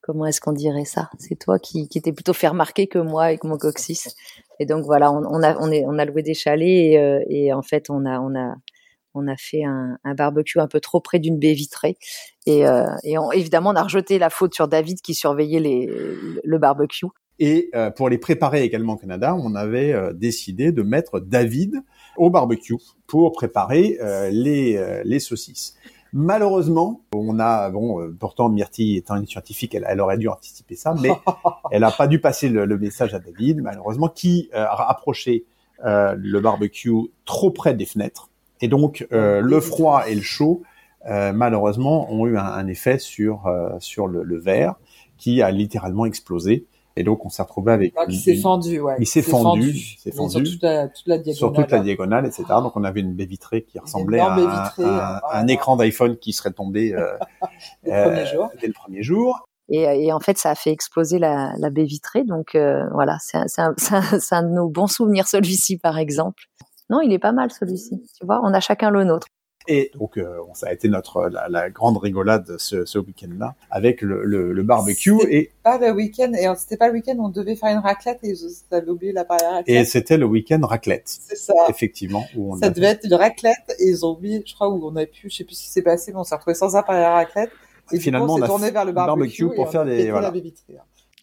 Comment est-ce qu'on dirait ça? C'est toi qui, qui étais plutôt fait remarquer que moi avec mon coccyx. Et donc voilà, on, on a on, est, on a loué des chalets et, et en fait on a on a on a fait un, barbecue un peu trop près d'une baie vitrée. Et, euh, évidemment, on a rejeté la faute sur David qui surveillait le barbecue. Et euh, pour les préparer également au Canada, on avait euh, décidé de mettre David au barbecue pour préparer les, saucisses. Malheureusement, on a bon, pourtant Myrtille étant une scientifique, elle, aurait dû anticiper ça, mais elle n'a pas dû passer le, message à David, malheureusement, qui a approché le barbecue trop près des fenêtres et donc euh, le froid et le chaud, euh, malheureusement, ont eu un, effet sur euh, sur le, le, verre qui a littéralement explosé. Et donc on s'est retrouvé avec. Ah, il s'est fendu, ouais. Il s'est fendu, s'est fendu. Sur toute la, toute la, diagonale. Sur toute la diagonale, etc. Donc on avait une baie vitrée qui ressemblait à un, un, écran d'iPhone qui serait tombé euh, dès, le premier jour. dès le premier jour. Et, et, en fait, ça a fait exploser la, la baie vitrée. Donc euh, voilà, c'est un, un, un, de nos bons souvenirs, celui-ci, par exemple. Non, il est pas mal celui-ci. Tu vois, on a chacun le nôtre. Et donc, euh, ça a été notre la, grande rigolade ce, ce week-end-là avec le, le, barbecue et pas le week-end et c'était pas le week-end on devait faire une raclette et avez oublié la raclette. Et c'était le week-end raclette. C'est ça. Effectivement. Où on ça devait être une raclette et ils ont oublié, je crois, où on a pu, je sais plus ce qui s'est passé, mais on s'est retrouvé sans appareil à raclette. Et finalement, on, s'est tourné vers le barbecue, pour faire des voilà.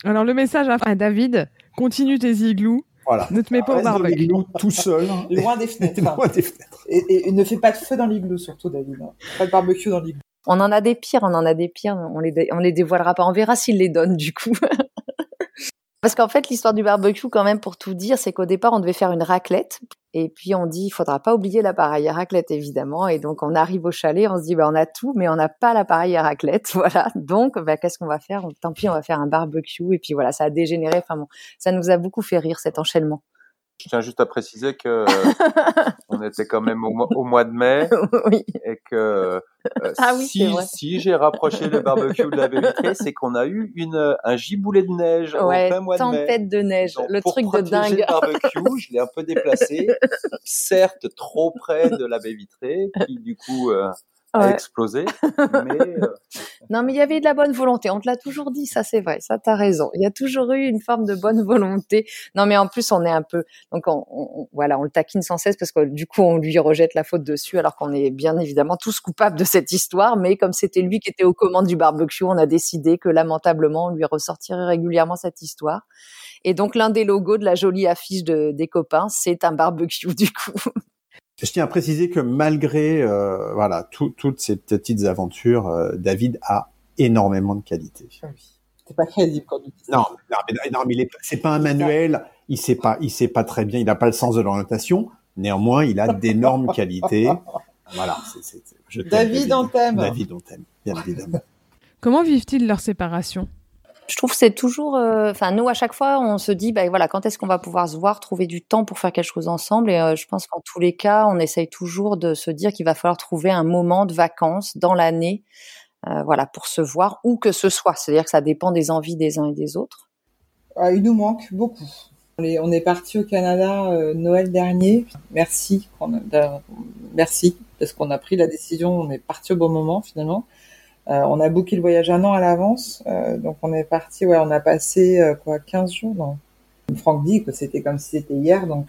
Alors le message à David, continue tes igloos voilà. Ne te mets pas au barbecue. tout seul. Loin des fenêtres. Loin des fenêtres. Et, et, ne fais pas de feu dans l'igloo, surtout, David. Pas de barbecue dans l'igloo. On en a des pires, on en a des pires. On les, on les dévoilera pas. On verra s'ils les donnent du coup. Parce qu'en fait, l'histoire du barbecue, quand même, pour tout dire, c'est qu'au départ, on devait faire une raclette. Et puis, on dit, il faudra pas oublier l'appareil à raclette, évidemment. Et donc, on arrive au chalet, on se dit, bah, on a tout, mais on n'a pas l'appareil à raclette. Voilà. Donc, bah, qu'est-ce qu'on va faire? Tant pis, on va faire un barbecue. Et puis, voilà, ça a dégénéré. Enfin bon, ça nous a beaucoup fait rire, cet enchaînement. Je tiens juste à préciser que euh, on était quand même au mois, de mai oui. et que euh, ah oui, si, si j'ai rapproché le barbecue de la baie vitrée, c'est qu'on a eu une un giboulet de neige ouais, au mois de mai. Tempête de neige, le truc de dingue. Le barbecue, je l'ai un peu déplacé, certes trop près de la baie vitrée, qui du coup euh, a explosé. Mais, euh, Non, mais il y avait de la bonne volonté. On te l'a toujours dit, ça c'est vrai. Ça, t'as raison. Il y a toujours eu une forme de bonne volonté. Non, mais en plus, on est un peu, donc on, voilà, on le taquine sans cesse parce que du coup, on lui rejette la faute dessus, alors qu'on est bien évidemment tous coupables de cette histoire. Mais comme c'était lui qui était aux commandes du barbecue, on a décidé que lamentablement, on lui ressortirait régulièrement cette histoire. Et donc, l'un des logos de la jolie affiche de, des copains, c'est un barbecue du coup. Je tiens à préciser que malgré euh, voilà toutes ces petites aventures, euh, David a énormément de qualité. Ah c'est pas crédible quand dit non, non, mais, non, mais c'est pas un manuel. Il sait pas, il sait pas très bien. Il n'a pas le sens de l'orientation. Néanmoins, il a d'énormes qualités. Voilà. David, on t'aime. David, on t'aime, bien évidemment. Comment vivent-ils leur séparation? Je trouve c'est toujours, euh, enfin nous à chaque fois on se dit, bah voilà, quand est-ce qu'on va pouvoir se voir, trouver du temps pour faire quelque chose ensemble? Et euh, je pense qu'en tous les cas, on essaye toujours de se dire qu'il va falloir trouver un moment de vacances dans l'année, euh, voilà, pour se voir où que ce soit. C'est-à-dire que ça dépend des envies des uns et des autres. Ah, il nous manque beaucoup. On est parti au Canada Noël dernier. Merci, merci parce qu'on a pris la décision. On est parti au bon moment finalement. Euh, on a booké le voyage un an à l'avance, euh, donc on est parti. Ouais, on a passé euh, quoi 15 jours. Non. Franck dit que c'était comme si c'était hier, donc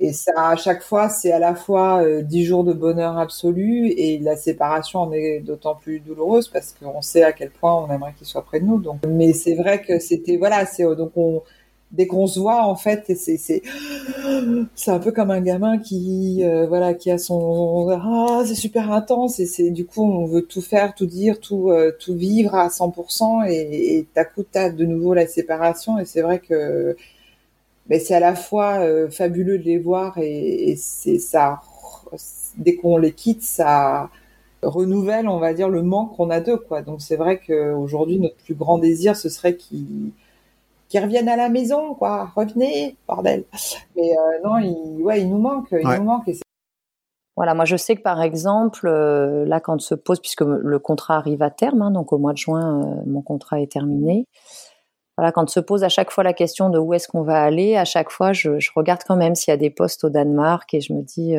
et ça à chaque fois c'est à la fois dix jours de bonheur absolu et la séparation en est d'autant plus douloureuse parce qu'on sait à quel point on aimerait qu'il soit près de nous. Donc, mais c'est vrai que c'était voilà, c'est donc on dès qu'on se voit en fait c'est c'est c'est un peu comme un gamin qui euh, voilà qui a son ah c'est super intense et c'est du coup on veut tout faire tout dire tout euh, tout vivre à 100% et, et à coup t'as de nouveau la séparation et c'est vrai que mais c'est à la fois euh, fabuleux de les voir et, et c'est ça dès qu'on les quitte ça renouvelle on va dire le manque qu'on a d'eux quoi. Donc c'est vrai qu'aujourd'hui notre plus grand désir ce serait qu'ils qui reviennent à la maison, quoi. Revenez, bordel. Mais euh, non, il, ouais, il nous manque, il nous manque. Voilà, moi je sais que par exemple, euh, là quand se pose, puisque le contrat arrive à terme, hein, donc au mois de juin, euh, mon contrat est terminé. Voilà, quand se pose à chaque fois la question de où est-ce qu'on va aller, à chaque fois je, regarde quand même s'il y a des postes au Danemark et je me dis,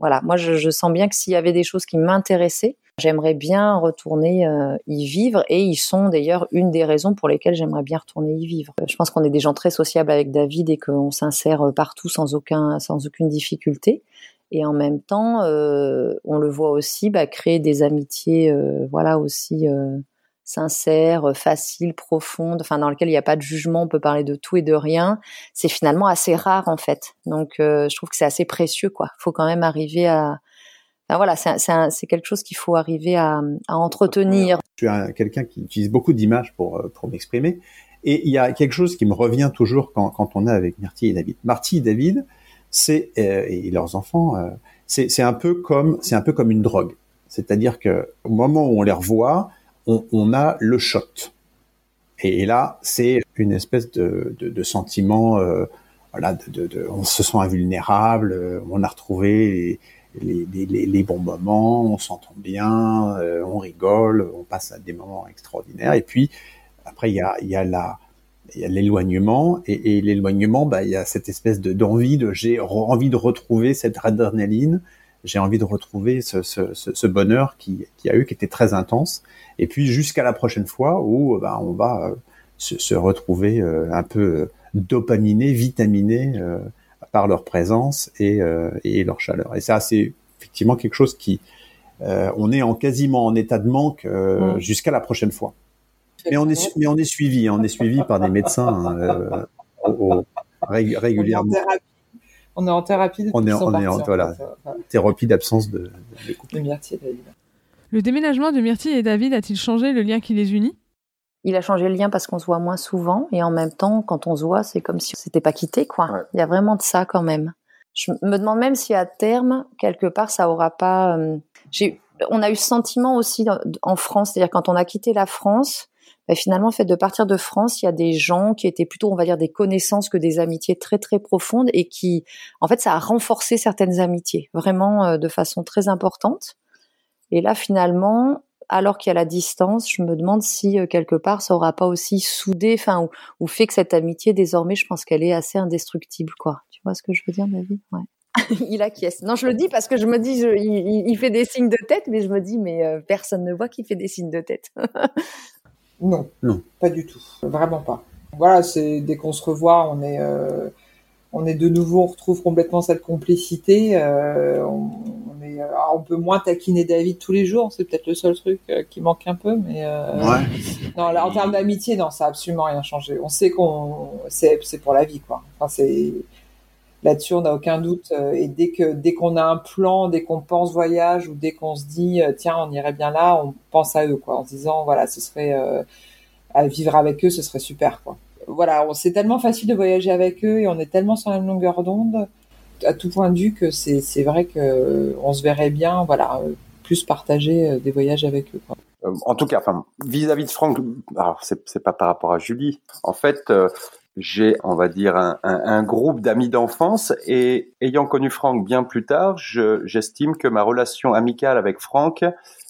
voilà, moi je, sens bien que s'il y avait des choses qui m'intéressaient, J'aimerais bien retourner euh, y vivre et ils sont d'ailleurs une des raisons pour lesquelles j'aimerais bien retourner y vivre. Je pense qu'on est des gens très sociables avec David et qu'on s'insère euh, partout sans aucun sans aucune difficulté. Et en même temps, euh, on le voit aussi bah, créer des amitiés, euh, voilà aussi euh, sincères, faciles, profondes, enfin dans lesquelles il n'y a pas de jugement, on peut parler de tout et de rien. C'est finalement assez rare en fait. Donc je trouve que c'est assez précieux quoi. Faut quand même arriver à voilà, c'est quelque chose qu'il faut arriver à, entretenir. Je suis quelqu'un qui utilise beaucoup d'images pour, euh, pour m'exprimer. Et il y a quelque chose qui me revient toujours quand, on est avec Marty et David. Marty et David, c'est euh, et leurs enfants, euh, c'est un peu comme c'est un peu comme une drogue. C'est-à-dire que au moment où on les revoit, on, a le shot. Et, là, c'est une espèce de, sentiment, euh, voilà, on se sent invulnérable, on a retrouvé les, bons moments, on s'entend bien, euh, on rigole, on passe à des moments extraordinaires. Et puis après, il y a, l'éloignement et, et l'éloignement, bah, il y a cette espèce de d'envie de j'ai envie de retrouver cette adrénaline, j'ai envie de retrouver ce, ce, ce, bonheur qui, qui a eu, qui était très intense. Et puis jusqu'à la prochaine fois où bah, on va euh, se, se, retrouver euh, un peu dopaminé, vitaminé par leur présence et, euh, et leur chaleur. Et ça, c'est effectivement quelque chose qui, euh, on est en quasiment en état de manque euh, mm. jusqu'à la prochaine fois. Mais on est, mais on est suivi, on est suivi par des médecins régulièrement. On est en thérapie. On est, on est en voilà, thérapie d'absence de, de, de, Le déménagement de Myrtille et David a-t-il changé le lien qui les unit? Il a changé le lien parce qu'on se voit moins souvent et en même temps, quand on se voit, c'est comme si on s'était pas quitté, quoi. Il y a vraiment de ça quand même. Je me demande même si à terme, quelque part, ça aura pas. Euh, j'ai, on a eu ce sentiment aussi en France, c'est-à-dire quand on a quitté la France, bah, finalement, le fait de partir de France, il y a des gens qui étaient plutôt, on va dire, des connaissances que des amitiés très très profondes et qui, en fait, ça a renforcé certaines amitiés, vraiment euh, de façon très importante. Et là, finalement, alors qu'il y a la distance, je me demande si euh, quelque part ça aura pas aussi soudé, enfin, ou, fait que cette amitié désormais, je pense qu'elle est assez indestructible, quoi. Tu vois ce que je veux dire, David? Ouais. il acquiesce. Non, je le dis parce que je me dis, il, fait des signes de tête, mais je me dis, mais euh, personne ne voit qu'il fait des signes de tête. non, non, pas du tout, vraiment pas. Voilà, c'est dès qu'on se revoit, on est, euh, on est de nouveau, on retrouve complètement cette complicité. on, euh, on peut moins taquiner David tous les jours, c'est peut-être le seul truc euh, qui manque un peu, mais euh, non, là, en termes d'amitié, non, ça a absolument rien changé. On sait qu'on, c'est, pour la vie, quoi. Enfin, c'est là-dessus, on n'a aucun doute. Et dès que, dès qu'on a un plan, dès qu'on pense voyage ou dès qu'on se dit, tiens, on irait bien là, on pense à eux, quoi, en se disant, voilà, ce serait à vivre avec eux, ce serait super, quoi. Voilà, c'est tellement facile de voyager avec eux et on est tellement sur la même longueur d'onde à tout point de vue que c'est vrai que on se verrait bien, voilà, plus partager euh, des voyages avec eux. Euh, en tout cas, enfin, vis-à-vis de Franck, alors c'est pas par rapport à Julie. En fait, euh, j'ai, on va dire, un, un, groupe d'amis d'enfance et ayant connu Franck bien plus tard, j'estime que ma relation amicale avec Franck,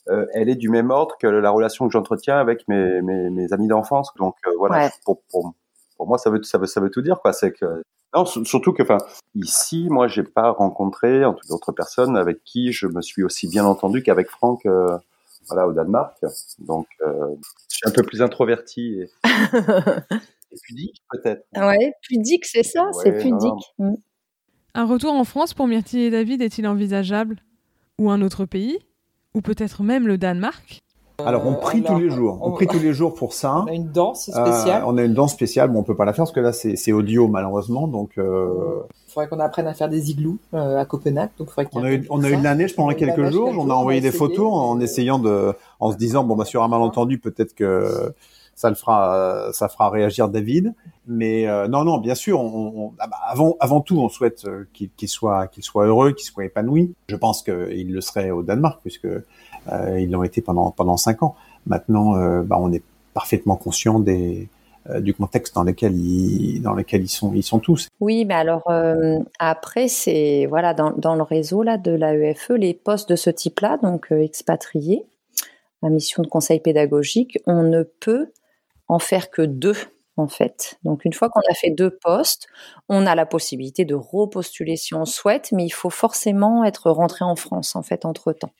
elle est du même ordre que la relation que j'entretiens avec mes, mes, mes, amis d'enfance. Donc voilà, pour, pour, pour, moi, ça veut, ça veut, ça veut tout dire, quoi. C'est que non, surtout que, enfin, ici, moi, j'ai pas rencontré en d'autres personnes avec qui je me suis aussi bien entendu qu'avec Franck, euh, voilà, au Danemark. Donc, euh, je suis un peu plus introverti et, pudique, peut-être. Ouais, pudique, c'est ça, c'est pudique. Mm. Un retour en France pour Myrtille et David est-il envisageable? Ou un autre pays? Ou peut-être même le Danemark? Alors, on prie tous les jours. On, prie tous les jours pour ça. On a une danse spéciale? Euh, on a une danse spéciale. Bon, on peut pas la faire parce que là, c'est audio malheureusement. Donc, euh... il faudrait qu'on apprenne à faire des igloos euh, à Copenhague. Donc, on a eu, on a eu de la neige pendant quelques jours. On a envoyé des photos en essayant de, en se disant bon, bah, sur un malentendu, peut-être que ça le fera, ça fera réagir David. Mais euh, non, non, bien sûr. Ah bah, avant, avant tout, on souhaite qu'il soit, qu'il soit heureux, qu'il soit épanoui. Je pense qu'il le serait au Danemark puisque euh, ils l'ont été pendant pendant cinq ans. Maintenant, euh, bah, on est parfaitement conscient des euh, du contexte dans lequel ils dans lequel ils sont ils sont tous. Oui, mais alors après c'est voilà dans, dans le réseau là de l'AEFE les postes de ce type-là donc expatriés, la mission de conseil pédagogique, on ne peut en faire que deux en fait. Donc une fois qu'on a fait deux postes, on a la possibilité de repostuler si on souhaite, mais il faut forcément être rentré en France en fait entre temps.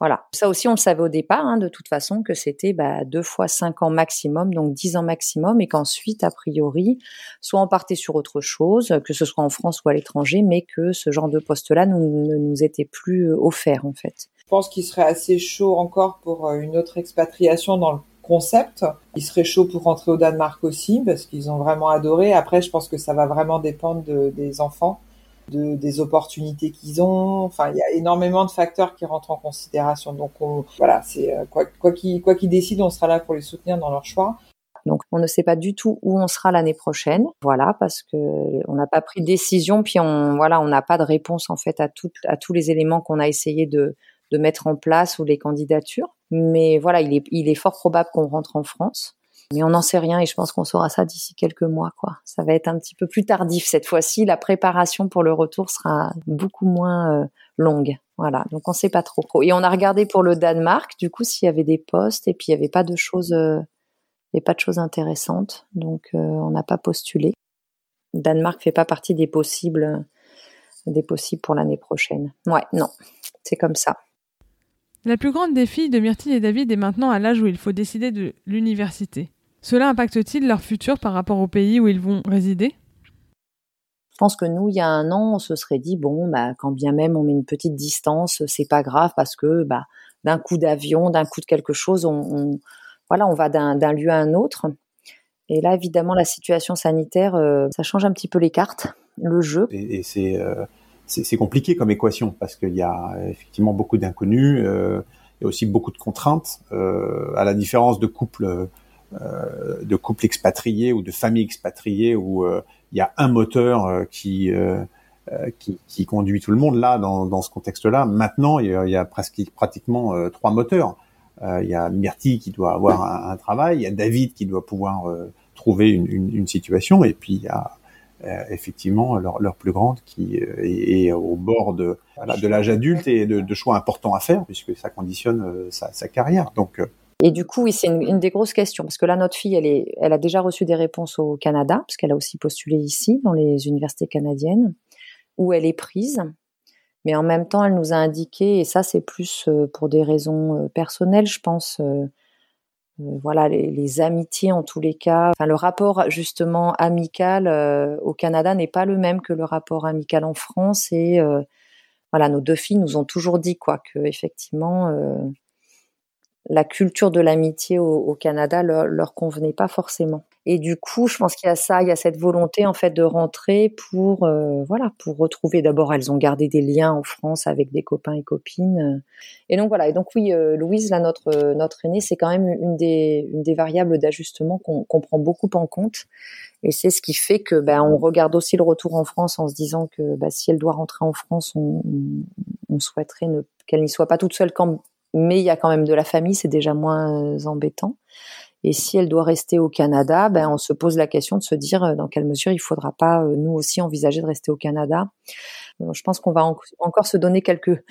Voilà. Ça aussi, on le savait au départ, hein, de toute façon, que c'était bah, deux fois cinq ans maximum, donc dix ans maximum, et qu'ensuite, a priori, soit on partait sur autre chose, que ce soit en France ou à l'étranger, mais que ce genre de poste-là ne nous était plus euh, offert, en fait. Je pense qu'il serait assez chaud encore pour euh, une autre expatriation dans le concept. Il serait chaud pour rentrer au Danemark aussi, parce qu'ils ont vraiment adoré. Après, je pense que ça va vraiment dépendre des enfants de, des opportunités qu'ils ont. Enfin, il y a énormément de facteurs qui rentrent en considération. Donc, voilà, c'est euh, quoi qu'ils quoi décident, on sera là pour les soutenir dans leur choix. Donc on ne sait pas du tout où on sera l'année prochaine, voilà, parce que on n'a pas pris de décision, puis on voilà, on n'a pas de réponse en fait à tout, à tous les éléments qu'on a essayé de, de mettre en place ou les candidatures. Mais voilà, il est, il est fort probable qu'on rentre en France. Mais on n'en sait rien et je pense qu'on saura ça d'ici quelques mois, quoi. Ça va être un petit peu plus tardif cette fois-ci. La préparation pour le retour sera beaucoup moins euh, longue. Voilà. Donc on sait pas trop. Et on a regardé pour le Danemark, du coup, s'il y avait des postes et puis il y avait pas de choses, il y avait pas de choses intéressantes. Donc euh, on n'a pas postulé. Danemark fait pas partie des possibles, des possibles pour l'année prochaine. Ouais, non. C'est comme ça. La plus grande des filles de Myrtille et David est maintenant à l'âge où il faut décider de l'université. Cela impacte-t-il leur futur par rapport au pays où ils vont résider? Je pense que nous, il y a un an, on se serait dit bon, bah, quand bien même on met une petite distance, c'est pas grave parce que bah, d'un coup d'avion, d'un coup de quelque chose, on, voilà, on va d'un lieu à un autre. Et là, évidemment, la situation sanitaire, euh, ça change un petit peu les cartes, le jeu. Et, c'est euh, c'est compliqué comme équation parce qu'il y a effectivement beaucoup d'inconnus. Euh, a aussi beaucoup de contraintes, à la différence de couples de couples expatriés ou de familles expatriées où il y a un moteur qui qui, qui, conduit tout le monde. Là, dans, dans ce contexte-là, maintenant, il y a, il y a presque pratiquement trois moteurs. il y a Myrtille qui doit avoir un, un, travail, il y a David qui doit pouvoir trouver une, une, une, situation, et puis il y a euh, effectivement leur, leur, plus grande qui euh, est, au bord de, l'âge adulte et de, choix importants à faire puisque ça conditionne euh, sa, carrière. Donc et du coup, oui, c'est une, des grosses questions parce que là, notre fille, elle, est, elle a déjà reçu des réponses au Canada parce qu'elle a aussi postulé ici dans les universités canadiennes où elle est prise. Mais en même temps, elle nous a indiqué, et ça, c'est plus pour des raisons personnelles, je pense, euh, voilà les, les, amitiés en tous les cas. Enfin, le rapport justement amical euh, au Canada n'est pas le même que le rapport amical en France et euh, voilà nos deux filles nous ont toujours dit quoi que effectivement la culture de l'amitié au, Canada leur, convenait pas forcément. Et du coup, je pense qu'il y a ça, il y a cette volonté en fait de rentrer pour euh, voilà, pour retrouver. D'abord, elles ont gardé des liens en France avec des copains et copines. Et donc voilà. Et donc oui, euh, Louise, là notre notre aînée, c'est quand même une des une des variables d'ajustement qu'on qu'on prend beaucoup en compte. Et c'est ce qui fait que ben on regarde aussi le retour en France en se disant que ben, si elle doit rentrer en France, on, on, souhaiterait qu'elle n'y soit pas toute seule quand mais il y a quand même de la famille, c'est déjà moins euh, embêtant. Et si elle doit rester au Canada, ben on se pose la question de se dire euh, dans quelle mesure il faudra pas euh, nous aussi envisager de rester au Canada. Je pense qu'on va encore se donner quelques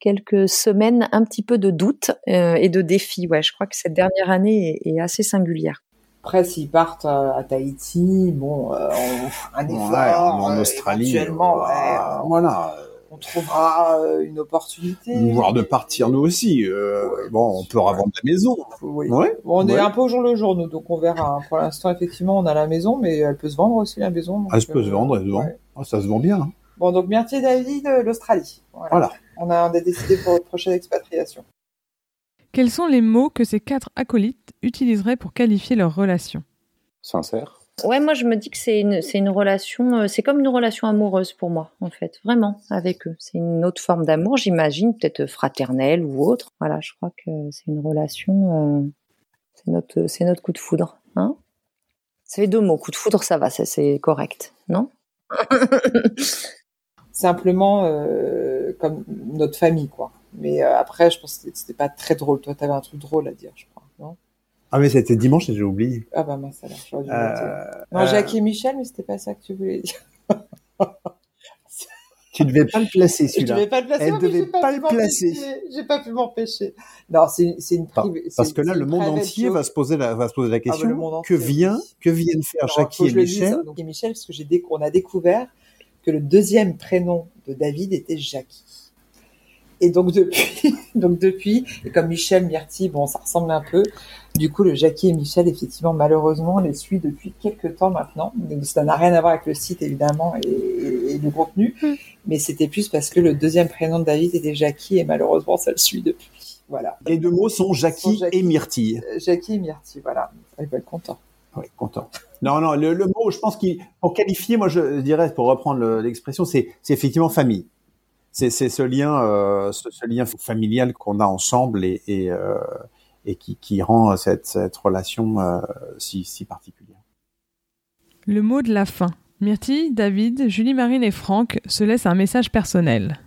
quelques semaines un petit peu de doute et de défis. Ouais, je crois que cette dernière année est, assez singulière. Après, s'ils partent à, Tahiti, bon, un effort, en Australie, voilà on trouvera euh, une opportunité. Voire de partir nous aussi. Euh, bon, on peut revendre la maison. Oui. on est un peu au jour le jour, nous, donc on verra. Pour l'instant, effectivement, on a la maison, mais elle peut se vendre aussi, la maison. elle peut se vendre, elle se vend. Ah, ça se vend bien. Hein. Bon, donc Myrtille David, l'Australie. Voilà. On, a, décidé pour notre prochaine expatriation. Quels sont les mots que ces quatre acolytes utiliseraient pour qualifier leur relation? Sincère. Ouais, moi je me dis que c'est une, c'est une relation, euh, c'est comme une relation amoureuse pour moi, en fait, vraiment, avec eux. C'est une autre forme d'amour, j'imagine, peut-être fraternelle ou autre. Voilà, je crois que c'est une relation, euh, c'est notre, c'est notre coup de foudre, hein. Ça fait deux mots, coup de foudre, ça va, c'est correct, non? Simplement euh, comme notre famille, quoi. Mais après, je pense que c'était pas très drôle. Toi, t'avais un truc drôle à dire, je crois, ah mais c'était dimanche et j'ai oublié. Ah bah mince alors, j'aurais dû euh, Non, euh... Jacques et Michel, mais c'était pas ça que tu voulais dire. tu devais pas le placer celui-là. Je devais pas le placer. Elle devait pas, pas le placer. J'ai pas pu m'empêcher. Non, c'est une privée. Parce que là, le monde entier va se poser la va se poser la ah, bah, question. Que vient que viennent faire Jacques et Michel Donc, et Michel, parce que j'ai on a découvert que le deuxième prénom de David était Jackie. Et donc depuis, donc depuis, et comme Michel Myrtille, bon, ça ressemble un peu. Du coup, le Jackie et Michel, effectivement, malheureusement, les suit depuis quelques temps maintenant. Donc, ça n'a rien à voir avec le site, évidemment, et, et, le contenu. Mm. Mais c'était plus parce que le deuxième prénom de David était Jackie, et malheureusement, ça le suit depuis. Voilà. Les deux mots sont Jackie, et Myrtille. Euh, Jackie et Myrtille, voilà. Ils veulent content. Oui, content. Non, non, le, le mot, je pense qu'il, pour qualifier, moi, je dirais, pour reprendre l'expression, c'est effectivement famille c'est ce lien, euh, ce, lien familial qu'on a ensemble et, et, euh, et qui, qui, rend cette, cette relation euh, si, si, particulière. Le mot de la fin. Myrtille, David, Julie-Marine et Franck se laissent un message personnel.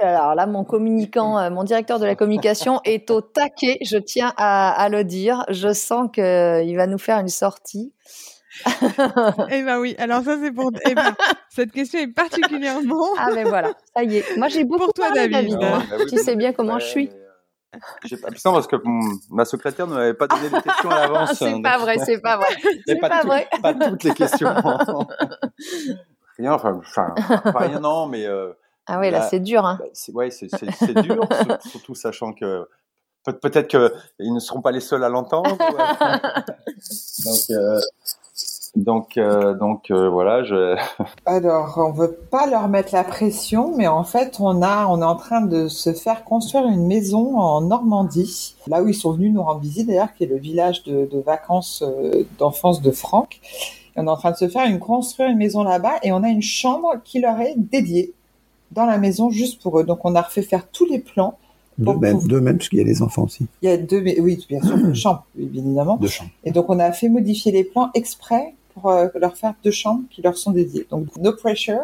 Alors là, mon communicant, euh, mon directeur de la communication est au taquet, je tiens à, à le dire. Je sens qu'il va nous faire une sortie. eh ben oui, alors ça c'est pour. Eh ben, cette question est particulièrement. ah mais voilà, ça y est. Moi j'ai beaucoup pour toi, David. Bah tu sais bien comment je suis. J'ai pas puissant parce que ma secrétaire ne m'avait pas donné les questions à l'avance. c'est hein, pas vrai, c'est pas vrai. C'est pas, vrai. Pas toutes les questions. rien, enfin, enfin, rien non, mais. Euh, ah ouais, là, c'est dur. Hein. Bah, ouais, c'est dur, surtout sachant que peut-être qu'ils ne seront pas les seuls à l'entendre. Donc, euh, donc, euh, donc euh, voilà. Je... Alors, on veut pas leur mettre la pression, mais en fait, on a, on est en train de se faire construire une maison en Normandie, là où ils sont venus nous rendre visite d'ailleurs, qui est le village de, de vacances euh, d'enfance de Franck. on est en train de se faire une construire une maison là-bas, et on a une chambre qui leur est dédiée dans la maison juste pour eux. Donc, on a refait faire tous les plans Deux même, deux même, parce qu'il y a les enfants aussi. Il y a deux, oui, bien sûr, deux chambres, bien évidemment. Deux chambres. Et donc, on a fait modifier les plans exprès pour euh, leur faire deux chambres qui leur sont dédiées. Donc, no pressure.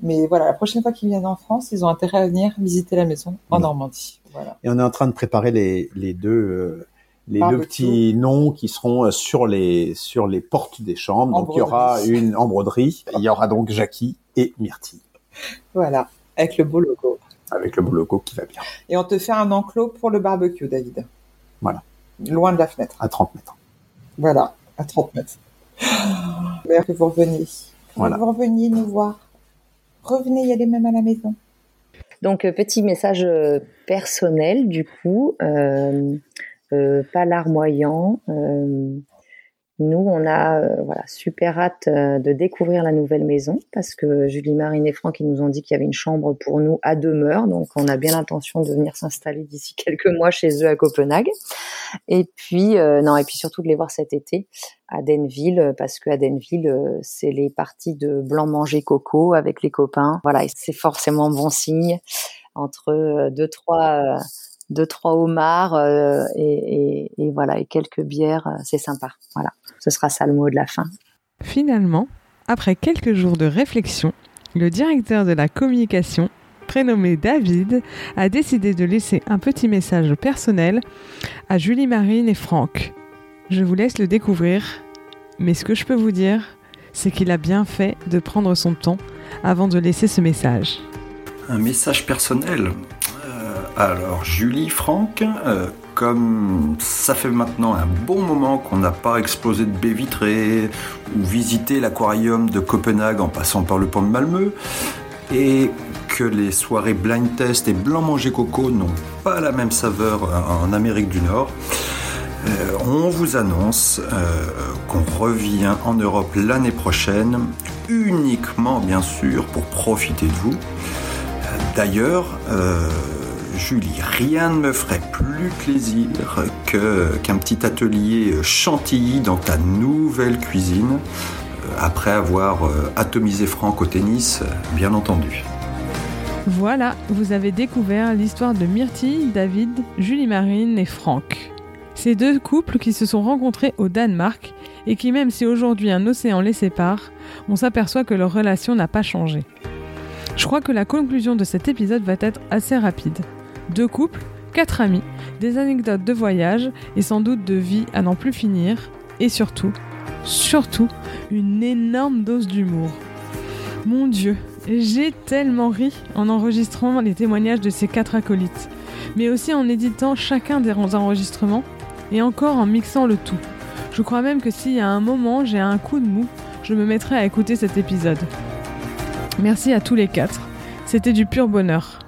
Mais voilà, la prochaine fois qu'ils viennent en France, ils ont intérêt à venir visiter la maison en Normandie. Voilà. Et on est en train de préparer les, les deux, euh, les deux petits noms qui seront euh, sur les, sur les portes des chambres. Donc, il y aura une embroderie. Il y aura donc Jackie et Myrtille. Voilà. Avec le beau logo. Avec le beau logo qui va bien. Et on te fait un enclos pour le barbecue, David. Voilà. Loin de la fenêtre. À 30 mètres. Voilà, à 30 mètres. Que vous reveniez. Voilà. Vous reveniez nous voir. Revenez y aller même à la maison. Donc, euh, petit message euh, personnel, du coup, euh, euh, pas larmoyant. Euh, nous, on a euh, voilà super hâte euh, de découvrir la nouvelle maison parce que Julie, Marine et Franck ils nous ont dit qu'il y avait une chambre pour nous à demeure, donc on a bien l'intention de venir s'installer d'ici quelques mois chez eux à Copenhague. Et puis euh, non et puis surtout de les voir cet été à Denville parce que à Denville c'est les parties de blanc manger coco avec les copains. Voilà, c'est forcément bon signe entre deux trois deux trois homards euh, et, et, et, voilà et quelques bières, c'est sympa. Voilà, ce sera ça le mot de la fin. Finalement, après quelques jours de réflexion, le directeur de la communication, prénommé David, a décidé de laisser un petit message personnel à Julie Marine et Franck. Je vous laisse le découvrir, mais ce que je peux vous dire, c'est qu'il a bien fait de prendre son temps avant de laisser ce message. Un message personnel? Alors, Julie, Franck, euh, comme ça fait maintenant un bon moment qu'on n'a pas explosé de baies vitrées ou visité l'aquarium de Copenhague en passant par le pont de Malmö, et que les soirées blind test et blanc manger coco n'ont pas la même saveur en Amérique du Nord, euh, on vous annonce euh, qu'on revient en Europe l'année prochaine, uniquement bien sûr pour profiter de vous. D'ailleurs, euh, Julie, rien ne me ferait plus plaisir que, qu'un petit atelier chantilly dans ta nouvelle cuisine, après avoir atomisé Franck au tennis, bien entendu. Voilà, vous avez découvert l'histoire de Myrtille, David, Julie Marine et Franck. Ces deux couples qui se sont rencontrés au Danemark et qui, même si aujourd'hui un océan les sépare, on s'aperçoit que leur relation n'a pas changé. Je crois que la conclusion de cet épisode va être assez rapide deux couples, quatre amis, des anecdotes de voyage et sans doute de vie à n'en plus finir, et surtout, surtout, une énorme dose d'humour. Mon Dieu, j'ai tellement ri en enregistrant les témoignages de ces quatre acolytes, mais aussi en éditant chacun des enregistrements et encore en mixant le tout. Je crois même que s'il y a un moment j'ai un coup de mou, je me mettrai à écouter cet épisode. Merci à tous les quatre, c'était du pur bonheur.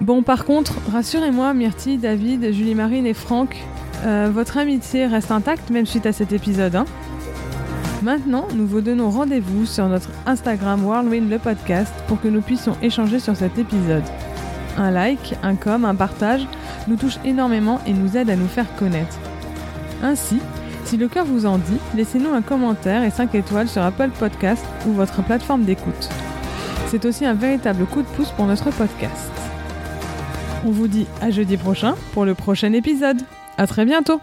Bon, par contre, rassurez-moi, Myrtille, David, Julie-Marine et Franck, euh, votre amitié reste intacte même suite à cet épisode. Hein Maintenant, nous vous donnons rendez-vous sur notre Instagram Whirlwind le podcast pour que nous puissions échanger sur cet épisode. Un like, un com, un partage nous touche énormément et nous aide à nous faire connaître. Ainsi, si le cœur vous en dit, laissez-nous un commentaire et 5 étoiles sur Apple Podcast ou votre plateforme d'écoute. C'est aussi un véritable coup de pouce pour notre podcast. On vous dit à jeudi prochain pour le prochain épisode. À très bientôt